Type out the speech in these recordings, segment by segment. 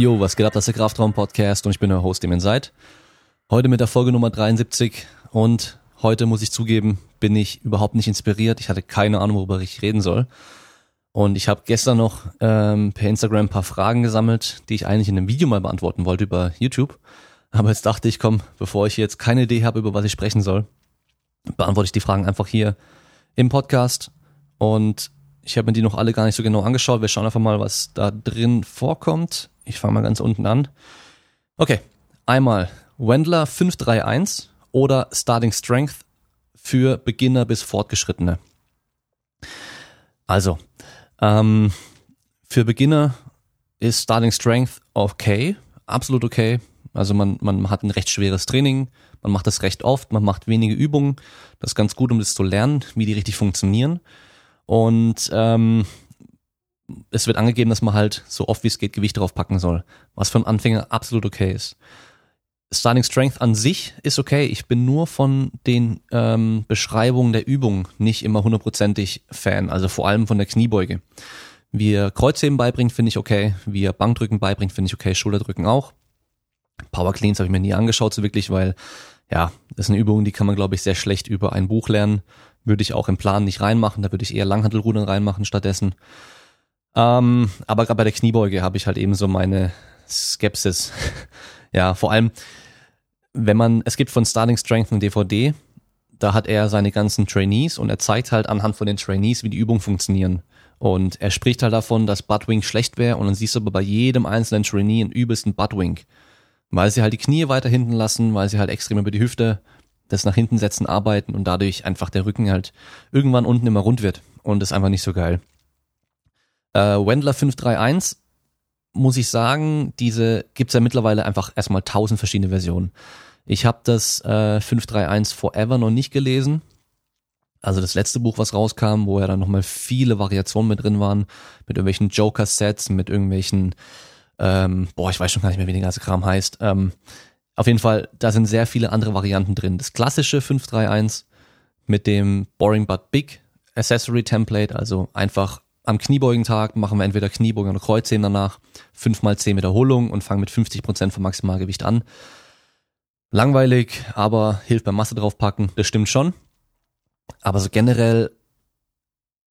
Jo, was geht ab? Das ist der Kraftraum Podcast und ich bin euer Host, dem ihr seid. Heute mit der Folge Nummer 73 und heute muss ich zugeben, bin ich überhaupt nicht inspiriert. Ich hatte keine Ahnung, worüber ich reden soll. Und ich habe gestern noch ähm, per Instagram ein paar Fragen gesammelt, die ich eigentlich in einem Video mal beantworten wollte über YouTube. Aber jetzt dachte ich, komm, bevor ich jetzt keine Idee habe, über was ich sprechen soll, beantworte ich die Fragen einfach hier im Podcast. Und ich habe mir die noch alle gar nicht so genau angeschaut. Wir schauen einfach mal, was da drin vorkommt. Ich fange mal ganz unten an. Okay, einmal Wendler 531 oder Starting Strength für Beginner bis Fortgeschrittene. Also, ähm, für Beginner ist Starting Strength okay, absolut okay. Also man, man hat ein recht schweres Training, man macht das recht oft, man macht wenige Übungen. Das ist ganz gut, um das zu lernen, wie die richtig funktionieren. Und ähm, es wird angegeben, dass man halt so oft wie es geht Gewicht drauf packen soll, was für einen Anfänger absolut okay ist. Starting Strength an sich ist okay. Ich bin nur von den ähm, Beschreibungen der Übung nicht immer hundertprozentig Fan, also vor allem von der Kniebeuge. Wie er Kreuzheben beibringt, finde ich okay. Wie er Bankdrücken beibringt, finde ich okay. Schulterdrücken auch. Power Cleans habe ich mir nie angeschaut, so wirklich, weil ja, das ist eine Übung, die kann man, glaube ich, sehr schlecht über ein Buch lernen. Würde ich auch im Plan nicht reinmachen, da würde ich eher Langhantelrudern reinmachen stattdessen. Ähm, aber gerade bei der Kniebeuge habe ich halt eben so meine Skepsis. ja, vor allem, wenn man, es gibt von Starting Strength eine DVD, da hat er seine ganzen Trainees und er zeigt halt anhand von den Trainees, wie die Übungen funktionieren. Und er spricht halt davon, dass Buttwink schlecht wäre und dann siehst du aber bei jedem einzelnen Trainee einen übelsten Buttwink. Weil sie halt die Knie weiter hinten lassen, weil sie halt extrem über die Hüfte das nach hinten setzen arbeiten und dadurch einfach der Rücken halt irgendwann unten immer rund wird und ist einfach nicht so geil. Äh, Wendler 531 muss ich sagen, diese gibt's ja mittlerweile einfach erstmal tausend verschiedene Versionen. Ich habe das äh, 531 Forever noch nicht gelesen. Also das letzte Buch, was rauskam, wo ja dann nochmal viele Variationen mit drin waren, mit irgendwelchen Joker-Sets, mit irgendwelchen, ähm, boah, ich weiß schon gar nicht mehr, wie der ganze Kram heißt. Ähm, auf jeden Fall, da sind sehr viele andere Varianten drin. Das klassische 531 mit dem Boring But Big Accessory Template, also einfach am Kniebeugentag machen wir entweder Kniebeugen oder Kreuzheben danach, fünfmal zehn Wiederholungen und fangen mit 50 Prozent vom Maximalgewicht an. Langweilig, aber hilft beim Masse draufpacken, das stimmt schon. Aber so generell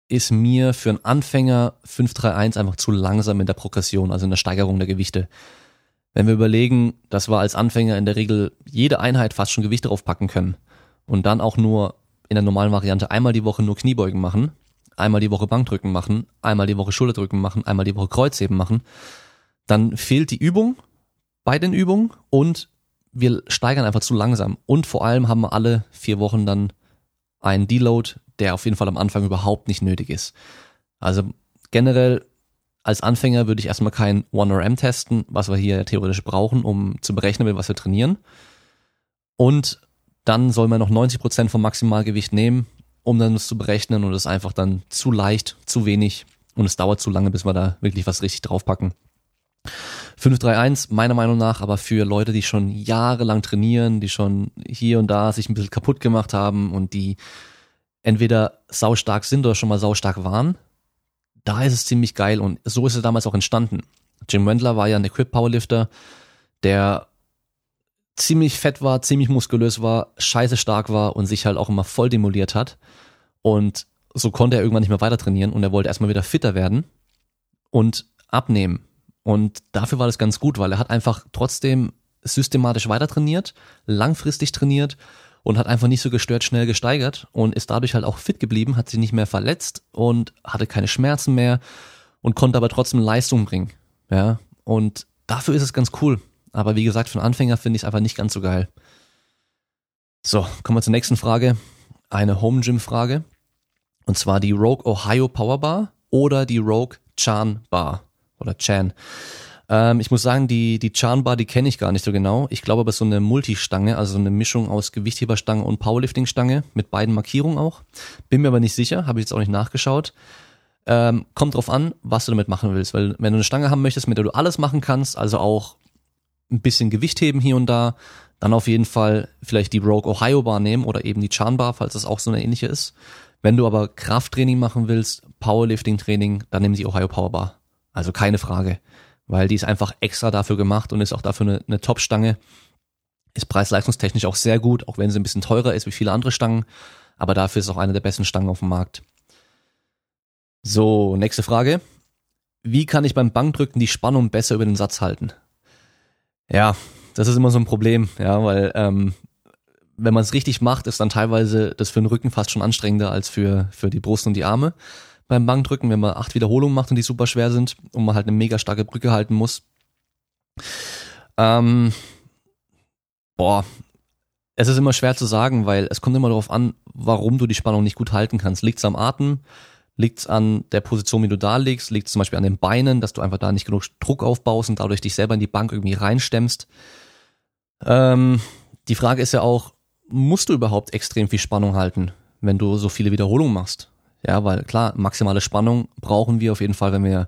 ist mir für einen Anfänger 531 einfach zu langsam in der Progression, also in der Steigerung der Gewichte. Wenn wir überlegen, dass wir als Anfänger in der Regel jede Einheit fast schon Gewicht draufpacken können und dann auch nur in der normalen Variante einmal die Woche nur Kniebeugen machen, einmal die Woche Bankdrücken machen, einmal die Woche Schulterdrücken machen, einmal die Woche Kreuzheben machen, dann fehlt die Übung bei den Übungen und wir steigern einfach zu langsam. Und vor allem haben wir alle vier Wochen dann einen Deload, der auf jeden Fall am Anfang überhaupt nicht nötig ist. Also generell als Anfänger würde ich erstmal kein 1RM testen, was wir hier theoretisch brauchen, um zu berechnen, was wir trainieren. Und dann soll man noch 90 Prozent vom Maximalgewicht nehmen, um dann das zu berechnen und es ist einfach dann zu leicht, zu wenig und es dauert zu lange, bis wir da wirklich was richtig draufpacken. 531 meiner Meinung nach aber für Leute, die schon jahrelang trainieren, die schon hier und da sich ein bisschen kaputt gemacht haben und die entweder saustark sind oder schon mal saustark waren, da ist es ziemlich geil und so ist es damals auch entstanden. Jim Wendler war ja ein Equip Powerlifter, der ziemlich fett war, ziemlich muskulös war, scheiße stark war und sich halt auch immer voll demoliert hat. Und so konnte er irgendwann nicht mehr weiter trainieren und er wollte erstmal wieder fitter werden und abnehmen. Und dafür war das ganz gut, weil er hat einfach trotzdem systematisch weiter trainiert, langfristig trainiert und hat einfach nicht so gestört schnell gesteigert und ist dadurch halt auch fit geblieben, hat sich nicht mehr verletzt und hatte keine Schmerzen mehr und konnte aber trotzdem Leistung bringen. Ja, und dafür ist es ganz cool. Aber wie gesagt, für einen Anfänger finde ich es einfach nicht ganz so geil. So, kommen wir zur nächsten Frage. Eine Home Gym Frage. Und zwar die Rogue Ohio Power Bar oder die Rogue Chan Bar oder Chan. Ähm, ich muss sagen, die, die Chan Bar, die kenne ich gar nicht so genau. Ich glaube aber so eine Multistange, also so eine Mischung aus Gewichtheberstange und Powerlifting-Stange mit beiden Markierungen auch. Bin mir aber nicht sicher, habe ich jetzt auch nicht nachgeschaut. Ähm, kommt drauf an, was du damit machen willst. Weil wenn du eine Stange haben möchtest, mit der du alles machen kannst, also auch ein bisschen Gewicht heben hier und da, dann auf jeden Fall vielleicht die Rogue Ohio Bar nehmen oder eben die Chan Bar, falls das auch so eine ähnliche ist. Wenn du aber Krafttraining machen willst, Powerlifting Training, dann nimm die Ohio Power Bar. Also keine Frage weil die ist einfach extra dafür gemacht und ist auch dafür eine, eine Top-Stange. Ist preis-leistungstechnisch auch sehr gut, auch wenn sie ein bisschen teurer ist wie viele andere Stangen. Aber dafür ist auch eine der besten Stangen auf dem Markt. So, nächste Frage. Wie kann ich beim Bankdrücken die Spannung besser über den Satz halten? Ja, das ist immer so ein Problem, ja, weil ähm, wenn man es richtig macht, ist dann teilweise das für den Rücken fast schon anstrengender als für, für die Brust und die Arme beim Bankdrücken, wenn man acht Wiederholungen macht und die super schwer sind und man halt eine mega starke Brücke halten muss. Ähm, boah, es ist immer schwer zu sagen, weil es kommt immer darauf an, warum du die Spannung nicht gut halten kannst. Liegt es am Atem? Liegt es an der Position, wie du da liegst? Liegt es zum Beispiel an den Beinen, dass du einfach da nicht genug Druck aufbaust und dadurch dich selber in die Bank irgendwie reinstemmst? Ähm, die Frage ist ja auch, musst du überhaupt extrem viel Spannung halten, wenn du so viele Wiederholungen machst? Ja, weil klar, maximale Spannung brauchen wir auf jeden Fall, wenn wir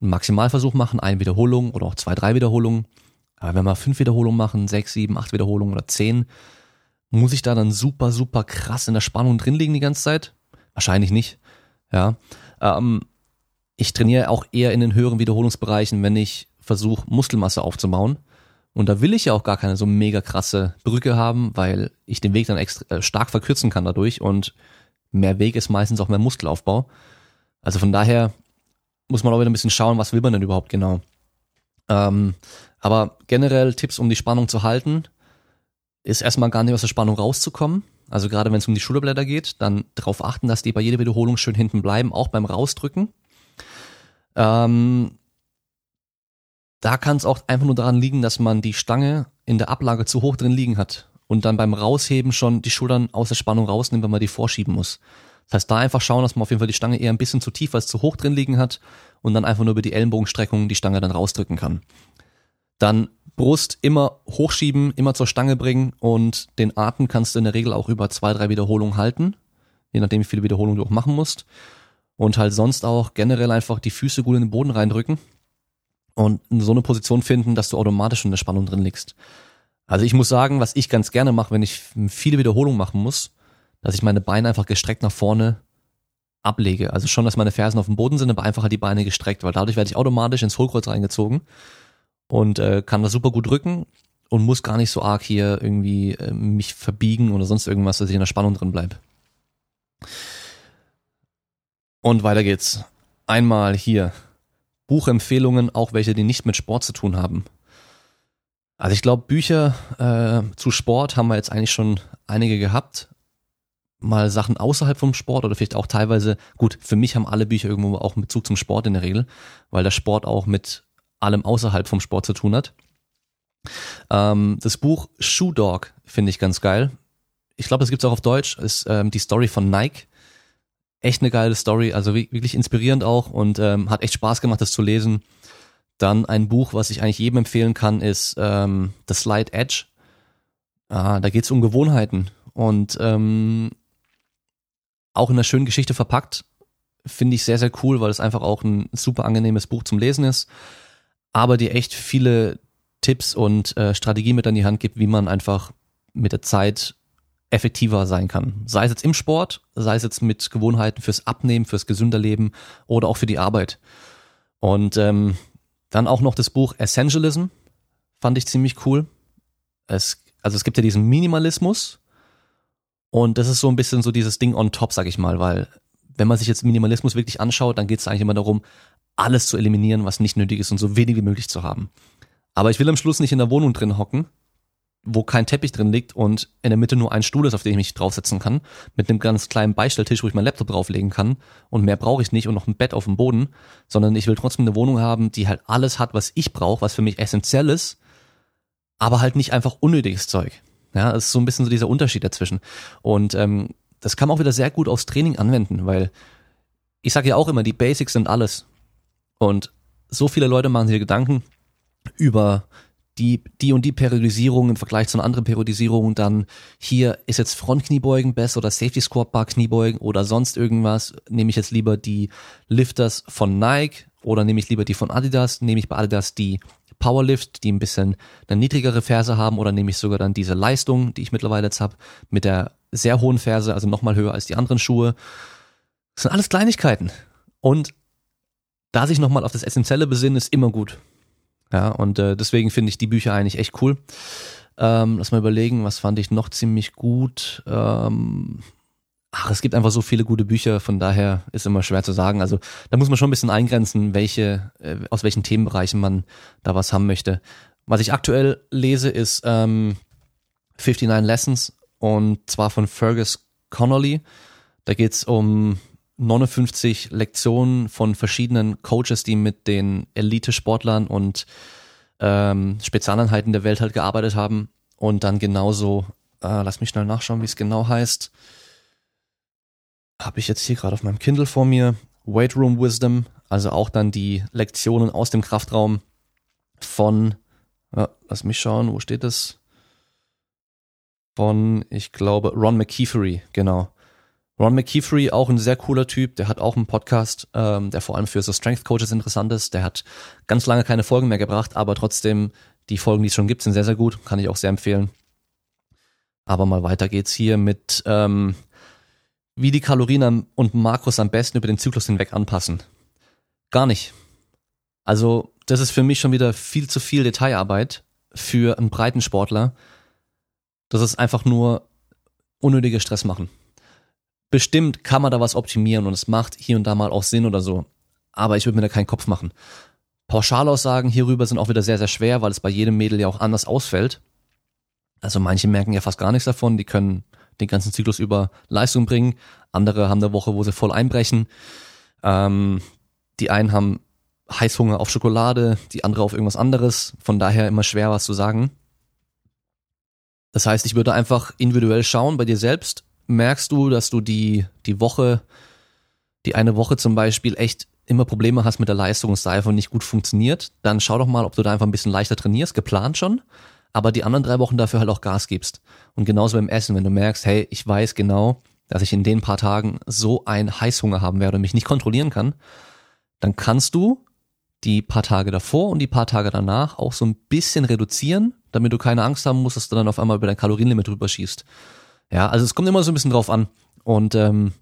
einen Maximalversuch machen, eine Wiederholung oder auch zwei, drei Wiederholungen. Aber wenn wir fünf Wiederholungen machen, sechs, sieben, acht Wiederholungen oder zehn, muss ich da dann super, super krass in der Spannung drin liegen die ganze Zeit? Wahrscheinlich nicht. Ja. Ähm, ich trainiere auch eher in den höheren Wiederholungsbereichen, wenn ich versuche, Muskelmasse aufzubauen. Und da will ich ja auch gar keine so mega krasse Brücke haben, weil ich den Weg dann extra, äh, stark verkürzen kann dadurch und mehr Weg ist meistens auch mehr Muskelaufbau. Also von daher muss man auch wieder ein bisschen schauen, was will man denn überhaupt genau. Ähm, aber generell Tipps, um die Spannung zu halten, ist erstmal gar nicht aus der Spannung rauszukommen. Also gerade wenn es um die Schulterblätter geht, dann darauf achten, dass die bei jeder Wiederholung schön hinten bleiben, auch beim Rausdrücken. Ähm, da kann es auch einfach nur daran liegen, dass man die Stange in der Ablage zu hoch drin liegen hat und dann beim Rausheben schon die Schultern aus der Spannung rausnimmt, wenn man die vorschieben muss. Das heißt, da einfach schauen, dass man auf jeden Fall die Stange eher ein bisschen zu tief als zu hoch drin liegen hat und dann einfach nur über die Ellenbogenstreckung die Stange dann rausdrücken kann. Dann Brust immer hochschieben, immer zur Stange bringen und den Atem kannst du in der Regel auch über zwei, drei Wiederholungen halten, je nachdem wie viele Wiederholungen du auch machen musst. Und halt sonst auch generell einfach die Füße gut in den Boden reindrücken und so eine Position finden, dass du automatisch in der Spannung drin liegst. Also ich muss sagen, was ich ganz gerne mache, wenn ich viele Wiederholungen machen muss, dass ich meine Beine einfach gestreckt nach vorne ablege. Also schon, dass meine Fersen auf dem Boden sind, aber einfach halt die Beine gestreckt, weil dadurch werde ich automatisch ins Hohlkreuz reingezogen und äh, kann das super gut drücken und muss gar nicht so arg hier irgendwie äh, mich verbiegen oder sonst irgendwas, dass ich in der Spannung drin bleibe. Und weiter geht's. Einmal hier Buchempfehlungen, auch welche, die nicht mit Sport zu tun haben. Also ich glaube, Bücher äh, zu Sport haben wir jetzt eigentlich schon einige gehabt. Mal Sachen außerhalb vom Sport oder vielleicht auch teilweise, gut, für mich haben alle Bücher irgendwo auch einen Bezug zum Sport in der Regel, weil der Sport auch mit allem außerhalb vom Sport zu tun hat. Ähm, das Buch Shoe Dog finde ich ganz geil. Ich glaube, das gibt's auch auf Deutsch. Ist ähm, die Story von Nike. Echt eine geile Story, also wirklich inspirierend auch und ähm, hat echt Spaß gemacht, das zu lesen. Dann ein Buch, was ich eigentlich jedem empfehlen kann, ist ähm, The Slight Edge. Ah, da geht's um Gewohnheiten und ähm, auch in einer schönen Geschichte verpackt. Finde ich sehr, sehr cool, weil es einfach auch ein super angenehmes Buch zum Lesen ist, aber dir echt viele Tipps und äh, Strategien mit an die Hand gibt, wie man einfach mit der Zeit effektiver sein kann. Sei es jetzt im Sport, sei es jetzt mit Gewohnheiten fürs Abnehmen, fürs gesünder Leben oder auch für die Arbeit. Und ähm, dann auch noch das Buch Essentialism, fand ich ziemlich cool. Es, also es gibt ja diesen Minimalismus und das ist so ein bisschen so dieses Ding on top, sag ich mal, weil wenn man sich jetzt Minimalismus wirklich anschaut, dann geht es eigentlich immer darum, alles zu eliminieren, was nicht nötig ist und so wenig wie möglich zu haben. Aber ich will am Schluss nicht in der Wohnung drin hocken, wo kein Teppich drin liegt und in der Mitte nur ein Stuhl ist, auf den ich mich draufsetzen kann, mit einem ganz kleinen Beistelltisch, wo ich mein Laptop drauflegen kann und mehr brauche ich nicht und noch ein Bett auf dem Boden, sondern ich will trotzdem eine Wohnung haben, die halt alles hat, was ich brauche, was für mich essentiell ist, aber halt nicht einfach unnötiges Zeug. Ja, das ist so ein bisschen so dieser Unterschied dazwischen. Und ähm, das kann man auch wieder sehr gut aufs Training anwenden, weil ich sage ja auch immer, die Basics sind alles. Und so viele Leute machen sich Gedanken über die, die und die Periodisierung im Vergleich zu einer anderen Periodisierung, dann hier ist jetzt Frontkniebeugen besser oder Safety Squat Bar Kniebeugen oder sonst irgendwas, nehme ich jetzt lieber die Lifters von Nike oder nehme ich lieber die von Adidas, nehme ich bei Adidas die Powerlift, die ein bisschen eine niedrigere Ferse haben oder nehme ich sogar dann diese Leistung, die ich mittlerweile jetzt habe, mit der sehr hohen Ferse, also nochmal höher als die anderen Schuhe. Das sind alles Kleinigkeiten. Und da sich nochmal auf das Essentielle besinnen, ist immer gut. Ja, und äh, deswegen finde ich die Bücher eigentlich echt cool. Ähm, lass mal überlegen, was fand ich noch ziemlich gut. Ähm, ach, es gibt einfach so viele gute Bücher, von daher ist immer schwer zu sagen. Also da muss man schon ein bisschen eingrenzen, welche, äh, aus welchen Themenbereichen man da was haben möchte. Was ich aktuell lese, ist ähm, 59 Lessons und zwar von Fergus Connolly. Da geht's um 59 Lektionen von verschiedenen Coaches, die mit den Elite-Sportlern und ähm, Spezialeinheiten der Welt halt gearbeitet haben. Und dann genauso, äh, lass mich schnell nachschauen, wie es genau heißt. Habe ich jetzt hier gerade auf meinem Kindle vor mir. Weight Room Wisdom, also auch dann die Lektionen aus dem Kraftraum von, ja, lass mich schauen, wo steht das? Von, ich glaube, Ron McKeefery, genau. Ron McKeefery, auch ein sehr cooler Typ, der hat auch einen Podcast, ähm, der vor allem für so Strength Coaches interessant ist. Der hat ganz lange keine Folgen mehr gebracht, aber trotzdem, die Folgen, die es schon gibt, sind sehr, sehr gut. Kann ich auch sehr empfehlen. Aber mal weiter geht's hier mit, ähm, wie die Kalorien und Makros am besten über den Zyklus hinweg anpassen. Gar nicht. Also, das ist für mich schon wieder viel zu viel Detailarbeit für einen breiten Sportler. Das ist einfach nur unnötiger Stress machen bestimmt kann man da was optimieren und es macht hier und da mal auch Sinn oder so. Aber ich würde mir da keinen Kopf machen. Pauschalaussagen hierüber sind auch wieder sehr, sehr schwer, weil es bei jedem Mädel ja auch anders ausfällt. Also manche merken ja fast gar nichts davon, die können den ganzen Zyklus über Leistung bringen. Andere haben eine Woche, wo sie voll einbrechen. Ähm, die einen haben Heißhunger auf Schokolade, die andere auf irgendwas anderes. Von daher immer schwer was zu sagen. Das heißt, ich würde einfach individuell schauen bei dir selbst, merkst du, dass du die, die Woche, die eine Woche zum Beispiel echt immer Probleme hast mit der Leistung und es einfach nicht gut funktioniert, dann schau doch mal, ob du da einfach ein bisschen leichter trainierst, geplant schon, aber die anderen drei Wochen dafür halt auch Gas gibst. Und genauso beim Essen, wenn du merkst, hey, ich weiß genau, dass ich in den paar Tagen so einen Heißhunger haben werde und mich nicht kontrollieren kann, dann kannst du die paar Tage davor und die paar Tage danach auch so ein bisschen reduzieren, damit du keine Angst haben musst, dass du dann auf einmal über dein Kalorienlimit drüber schießt. Ja, also es kommt immer so ein bisschen drauf an. Und ähm,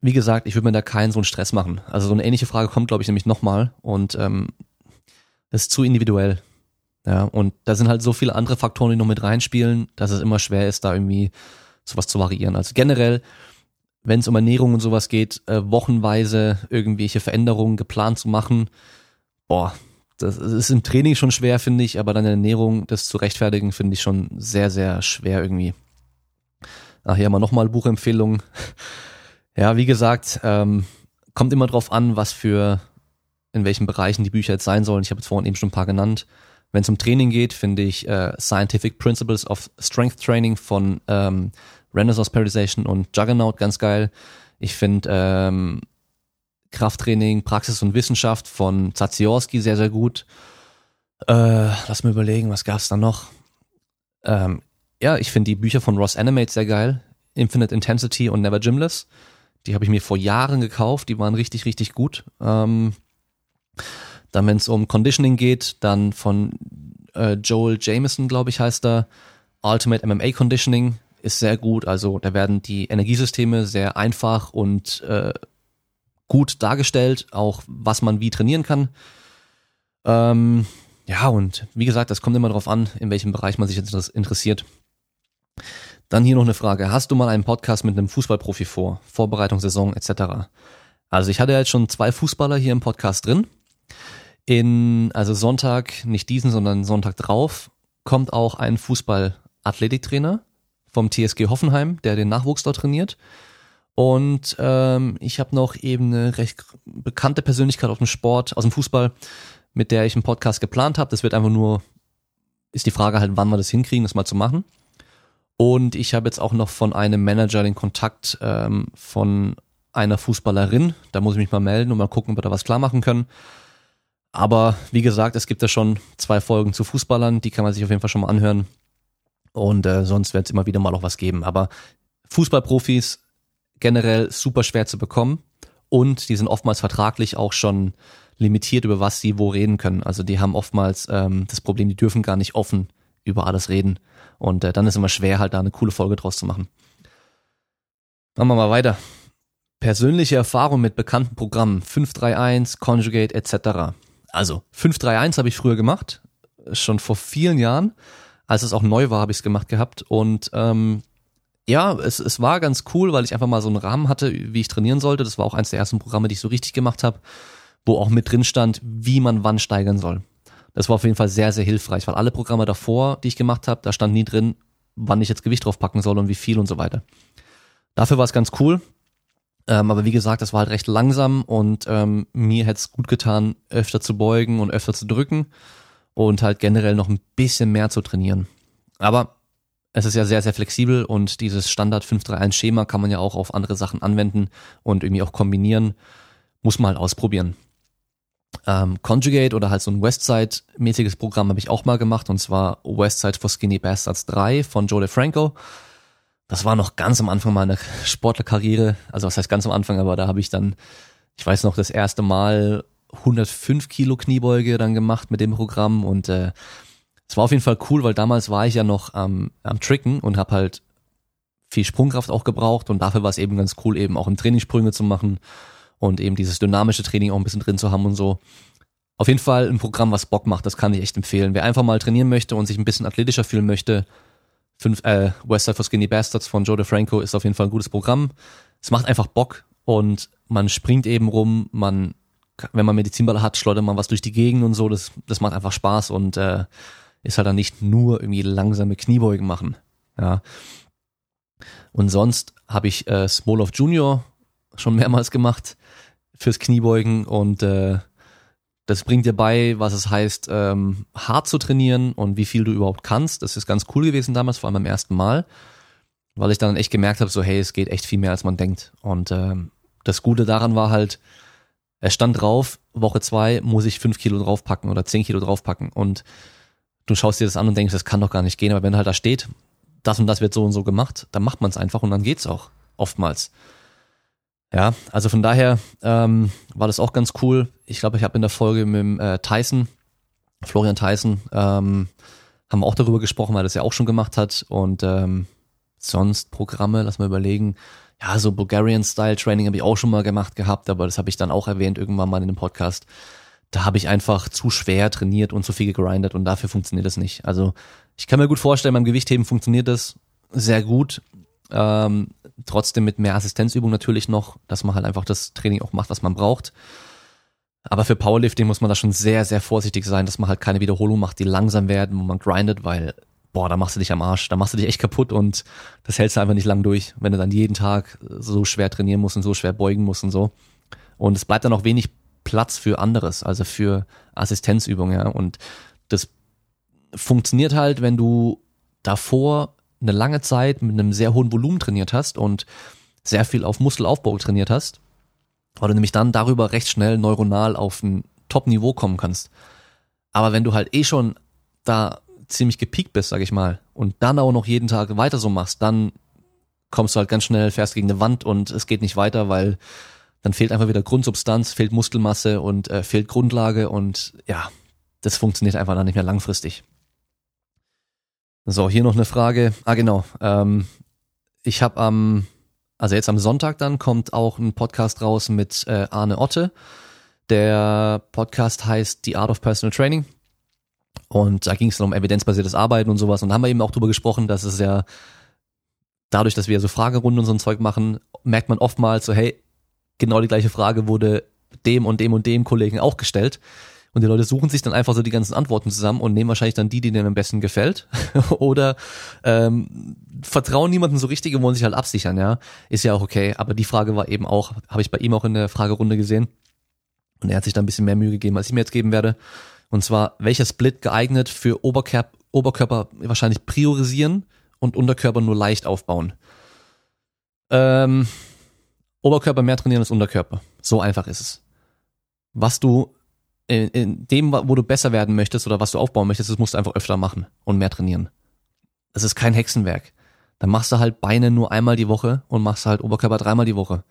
wie gesagt, ich würde mir da keinen so einen Stress machen. Also so eine ähnliche Frage kommt, glaube ich, nämlich nochmal. Und ähm, das ist zu individuell. Ja, und da sind halt so viele andere Faktoren, die noch mit reinspielen, dass es immer schwer ist, da irgendwie sowas zu variieren. Also generell, wenn es um Ernährung und sowas geht, äh, wochenweise irgendwelche Veränderungen geplant zu machen, boah, das ist im Training schon schwer, finde ich, aber dann in der Ernährung das zu rechtfertigen, finde ich schon sehr, sehr schwer irgendwie. Ach, hier haben wir nochmal Buchempfehlungen. Ja, wie gesagt, ähm, kommt immer drauf an, was für, in welchen Bereichen die Bücher jetzt sein sollen. Ich habe jetzt vorhin eben schon ein paar genannt. Wenn es um Training geht, finde ich äh, Scientific Principles of Strength Training von ähm, Renaissance Periodization und Juggernaut ganz geil. Ich finde ähm, Krafttraining, Praxis und Wissenschaft von Zaziorski sehr, sehr gut. Äh, lass mir überlegen, was gab's da noch? Ähm, ja, ich finde die Bücher von Ross Animate sehr geil. Infinite Intensity und Never Gymless. Die habe ich mir vor Jahren gekauft. Die waren richtig, richtig gut. Ähm, dann, wenn es um Conditioning geht, dann von äh, Joel Jameson, glaube ich, heißt er. Ultimate MMA Conditioning ist sehr gut. Also da werden die Energiesysteme sehr einfach und äh, gut dargestellt, auch was man wie trainieren kann. Ähm, ja, und wie gesagt, das kommt immer darauf an, in welchem Bereich man sich interessiert. Dann hier noch eine Frage. Hast du mal einen Podcast mit einem Fußballprofi vor? Vorbereitungssaison etc. Also ich hatte jetzt schon zwei Fußballer hier im Podcast drin. In, also Sonntag, nicht diesen, sondern Sonntag drauf, kommt auch ein Fußball-Athletiktrainer vom TSG Hoffenheim, der den Nachwuchs dort trainiert. Und ähm, ich habe noch eben eine recht bekannte Persönlichkeit aus dem Sport, aus dem Fußball, mit der ich einen Podcast geplant habe. Das wird einfach nur, ist die Frage halt, wann wir das hinkriegen, das mal zu machen. Und ich habe jetzt auch noch von einem Manager den Kontakt ähm, von einer Fußballerin. Da muss ich mich mal melden und mal gucken, ob wir da was klar machen können. Aber wie gesagt, es gibt ja schon zwei Folgen zu Fußballern, die kann man sich auf jeden Fall schon mal anhören. Und äh, sonst wird es immer wieder mal auch was geben. Aber Fußballprofis generell super schwer zu bekommen und die sind oftmals vertraglich auch schon limitiert, über was sie wo reden können. Also die haben oftmals ähm, das Problem, die dürfen gar nicht offen über alles reden. Und äh, dann ist immer schwer, halt da eine coole Folge draus zu machen. Machen wir mal weiter. Persönliche Erfahrung mit bekannten Programmen, 531, Conjugate etc. Also 531 habe ich früher gemacht, schon vor vielen Jahren. Als es auch neu war, habe ich es gemacht gehabt. Und ähm, ja, es, es war ganz cool, weil ich einfach mal so einen Rahmen hatte, wie ich trainieren sollte. Das war auch eines der ersten Programme, die ich so richtig gemacht habe, wo auch mit drin stand, wie man wann steigern soll. Das war auf jeden Fall sehr, sehr hilfreich, weil alle Programme davor, die ich gemacht habe, da stand nie drin, wann ich jetzt Gewicht drauf packen soll und wie viel und so weiter. Dafür war es ganz cool. Ähm, aber wie gesagt, das war halt recht langsam und ähm, mir hätte es gut getan, öfter zu beugen und öfter zu drücken und halt generell noch ein bisschen mehr zu trainieren. Aber es ist ja sehr, sehr flexibel und dieses Standard 531-Schema kann man ja auch auf andere Sachen anwenden und irgendwie auch kombinieren. Muss man halt ausprobieren. Ähm, Conjugate oder halt so ein Westside-mäßiges Programm habe ich auch mal gemacht und zwar Westside for Skinny Bastards 3 von Joe DeFranco. Das war noch ganz am Anfang meiner Sportlerkarriere. Also was heißt ganz am Anfang, aber da habe ich dann, ich weiß noch, das erste Mal 105 Kilo Kniebeuge dann gemacht mit dem Programm und äh, es war auf jeden Fall cool, weil damals war ich ja noch ähm, am Tricken und habe halt viel Sprungkraft auch gebraucht und dafür war es eben ganz cool, eben auch im Training Sprünge zu machen und eben dieses dynamische Training auch ein bisschen drin zu haben und so. Auf jeden Fall ein Programm, was Bock macht, das kann ich echt empfehlen. Wer einfach mal trainieren möchte und sich ein bisschen athletischer fühlen möchte, fünf, äh, Westside for Skinny Bastards von Joe DeFranco ist auf jeden Fall ein gutes Programm. Es macht einfach Bock und man springt eben rum, man, wenn man Medizinball hat, schleudert man was durch die Gegend und so, das, das macht einfach Spaß und äh, ist halt dann nicht nur irgendwie langsame Kniebeugen machen. Ja. Und sonst habe ich äh, Small of Junior schon mehrmals gemacht fürs Kniebeugen und äh, das bringt dir bei, was es heißt, ähm, hart zu trainieren und wie viel du überhaupt kannst. Das ist ganz cool gewesen damals, vor allem beim ersten Mal, weil ich dann echt gemerkt habe, so hey, es geht echt viel mehr, als man denkt. Und ähm, das Gute daran war halt, es stand drauf, Woche zwei muss ich fünf Kilo draufpacken oder zehn Kilo draufpacken. Und du schaust dir das an und denkst, das kann doch gar nicht gehen. Aber wenn halt da steht, das und das wird so und so gemacht, dann macht man es einfach und dann geht's auch oftmals. Ja, also von daher ähm, war das auch ganz cool. Ich glaube, ich habe in der Folge mit äh, Tyson, Florian Tyson, ähm, haben wir auch darüber gesprochen, weil er das ja auch schon gemacht hat. Und ähm, sonst Programme, lass mal überlegen. Ja, so Bulgarian-Style-Training habe ich auch schon mal gemacht gehabt, aber das habe ich dann auch erwähnt irgendwann mal in dem Podcast. Da habe ich einfach zu schwer trainiert und zu viel gegrindet und dafür funktioniert das nicht. Also ich kann mir gut vorstellen, beim Gewichtheben funktioniert das sehr gut. Ähm, trotzdem mit mehr Assistenzübung natürlich noch, dass man halt einfach das Training auch macht, was man braucht. Aber für Powerlifting muss man da schon sehr, sehr vorsichtig sein, dass man halt keine Wiederholung macht, die langsam werden, wo man grindet, weil, boah, da machst du dich am Arsch, da machst du dich echt kaputt und das hältst du einfach nicht lang durch, wenn du dann jeden Tag so schwer trainieren musst und so schwer beugen musst und so. Und es bleibt dann auch wenig Platz für anderes, also für Assistenzübungen, ja. Und das funktioniert halt, wenn du davor eine lange Zeit mit einem sehr hohen Volumen trainiert hast und sehr viel auf Muskelaufbau trainiert hast, weil du nämlich dann darüber recht schnell neuronal auf ein Top-Niveau kommen kannst. Aber wenn du halt eh schon da ziemlich gepiekt bist, sag ich mal, und dann auch noch jeden Tag weiter so machst, dann kommst du halt ganz schnell, fährst gegen eine Wand und es geht nicht weiter, weil dann fehlt einfach wieder Grundsubstanz, fehlt Muskelmasse und äh, fehlt Grundlage und ja, das funktioniert einfach dann nicht mehr langfristig. So, hier noch eine Frage. Ah, genau. Ähm, ich habe am, also jetzt am Sonntag dann kommt auch ein Podcast raus mit äh, Arne Otte. Der Podcast heißt The Art of Personal Training. Und da ging es dann um evidenzbasiertes Arbeiten und sowas. Und da haben wir eben auch drüber gesprochen, dass es ja dadurch, dass wir so Fragerunden und so ein Zeug machen, merkt man oftmals so, hey, genau die gleiche Frage wurde dem und dem und dem Kollegen auch gestellt. Und die Leute suchen sich dann einfach so die ganzen Antworten zusammen und nehmen wahrscheinlich dann die, die denen am besten gefällt. Oder ähm, vertrauen niemandem so richtig und wollen sich halt absichern, ja. Ist ja auch okay. Aber die Frage war eben auch, habe ich bei ihm auch in der Fragerunde gesehen. Und er hat sich da ein bisschen mehr Mühe gegeben, als ich mir jetzt geben werde. Und zwar, welcher Split geeignet für Oberkörper, Oberkörper wahrscheinlich priorisieren und Unterkörper nur leicht aufbauen? Ähm, Oberkörper mehr trainieren als Unterkörper. So einfach ist es. Was du in, in dem, wo du besser werden möchtest oder was du aufbauen möchtest, das musst du einfach öfter machen und mehr trainieren. Das ist kein Hexenwerk. Dann machst du halt Beine nur einmal die Woche und machst halt Oberkörper dreimal die Woche.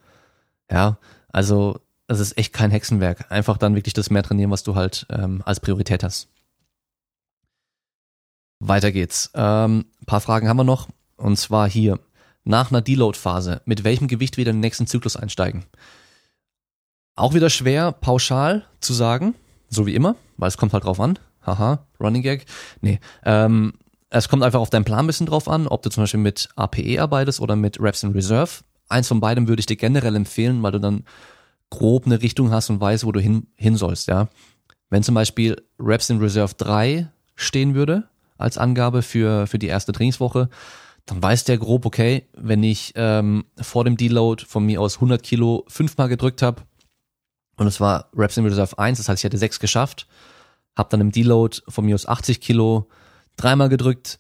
Ja, also das ist echt kein Hexenwerk. Einfach dann wirklich das mehr trainieren, was du halt ähm, als Priorität hast. Weiter geht's. Ähm, paar Fragen haben wir noch. Und zwar hier. Nach einer Deload-Phase, mit welchem Gewicht wieder in den nächsten Zyklus einsteigen? Auch wieder schwer pauschal zu sagen so wie immer, weil es kommt halt drauf an. Haha, Running Gag. Nee, ähm, es kommt einfach auf deinen Plan ein bisschen drauf an, ob du zum Beispiel mit APE arbeitest oder mit Reps in Reserve. Eins von beidem würde ich dir generell empfehlen, weil du dann grob eine Richtung hast und weißt, wo du hin, hin sollst, ja. Wenn zum Beispiel Reps in Reserve 3 stehen würde, als Angabe für, für die erste Trainingswoche, dann weiß der grob, okay, wenn ich ähm, vor dem Deload von mir aus 100 Kilo fünfmal gedrückt habe und es war Reps in Reserve 1, das heißt, ich hätte sechs geschafft, habe dann im Deload von mir aus 80 Kilo dreimal gedrückt,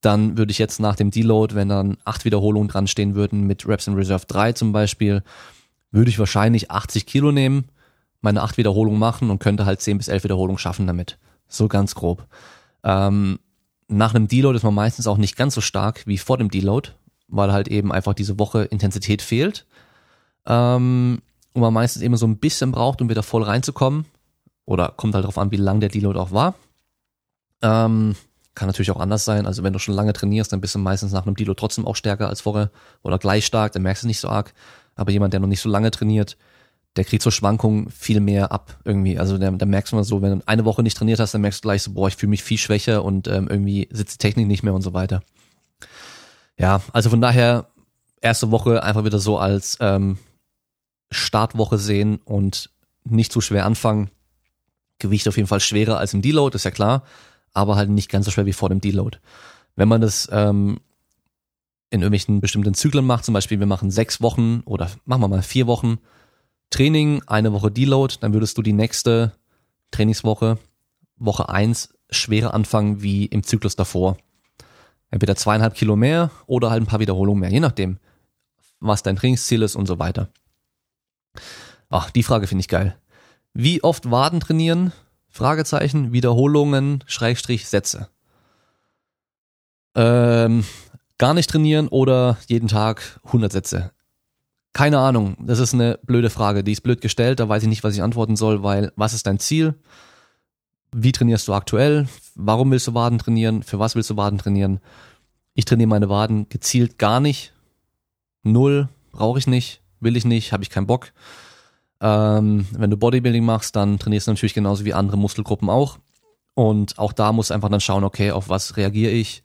dann würde ich jetzt nach dem Deload, wenn dann acht Wiederholungen dran stehen würden mit Reps in Reserve 3 zum Beispiel, würde ich wahrscheinlich 80 Kilo nehmen, meine acht Wiederholungen machen und könnte halt 10 bis 11 Wiederholungen schaffen damit. So ganz grob. Ähm, nach einem Deload ist man meistens auch nicht ganz so stark wie vor dem Deload, weil halt eben einfach diese Woche Intensität fehlt. Ähm, und man meistens eben so ein bisschen braucht, um wieder voll reinzukommen. Oder kommt halt darauf an, wie lang der Deload auch war. Ähm, kann natürlich auch anders sein. Also wenn du schon lange trainierst, dann bist du meistens nach einem Deload trotzdem auch stärker als vorher oder gleich stark, dann merkst du es nicht so arg. Aber jemand, der noch nicht so lange trainiert, der kriegt so Schwankungen viel mehr ab irgendwie. Also da, merkst du mal so, wenn du eine Woche nicht trainiert hast, dann merkst du gleich so, boah, ich fühle mich viel schwächer und ähm, irgendwie sitzt die Technik nicht mehr und so weiter. Ja, also von daher erste Woche einfach wieder so als ähm, Startwoche sehen und nicht zu schwer anfangen. Gewicht auf jeden Fall schwerer als im Deload, ist ja klar, aber halt nicht ganz so schwer wie vor dem Deload. Wenn man das ähm, in irgendwelchen bestimmten Zyklen macht, zum Beispiel wir machen sechs Wochen oder machen wir mal vier Wochen, Training, eine Woche Deload, dann würdest du die nächste Trainingswoche, Woche eins schwerer anfangen wie im Zyklus davor. Entweder zweieinhalb Kilo mehr oder halt ein paar Wiederholungen mehr, je nachdem, was dein Trainingsziel ist und so weiter. Ach, die Frage finde ich geil. Wie oft Waden trainieren? Fragezeichen, Wiederholungen, Schrägstrich, Sätze. Ähm, gar nicht trainieren oder jeden Tag 100 Sätze. Keine Ahnung, das ist eine blöde Frage, die ist blöd gestellt, da weiß ich nicht, was ich antworten soll, weil was ist dein Ziel? Wie trainierst du aktuell? Warum willst du Waden trainieren? Für was willst du Waden trainieren? Ich trainiere meine Waden gezielt gar nicht. Null, brauche ich nicht, will ich nicht, habe ich keinen Bock. Ähm, wenn du Bodybuilding machst, dann trainierst du natürlich genauso wie andere Muskelgruppen auch. Und auch da musst du einfach dann schauen, okay, auf was reagiere ich?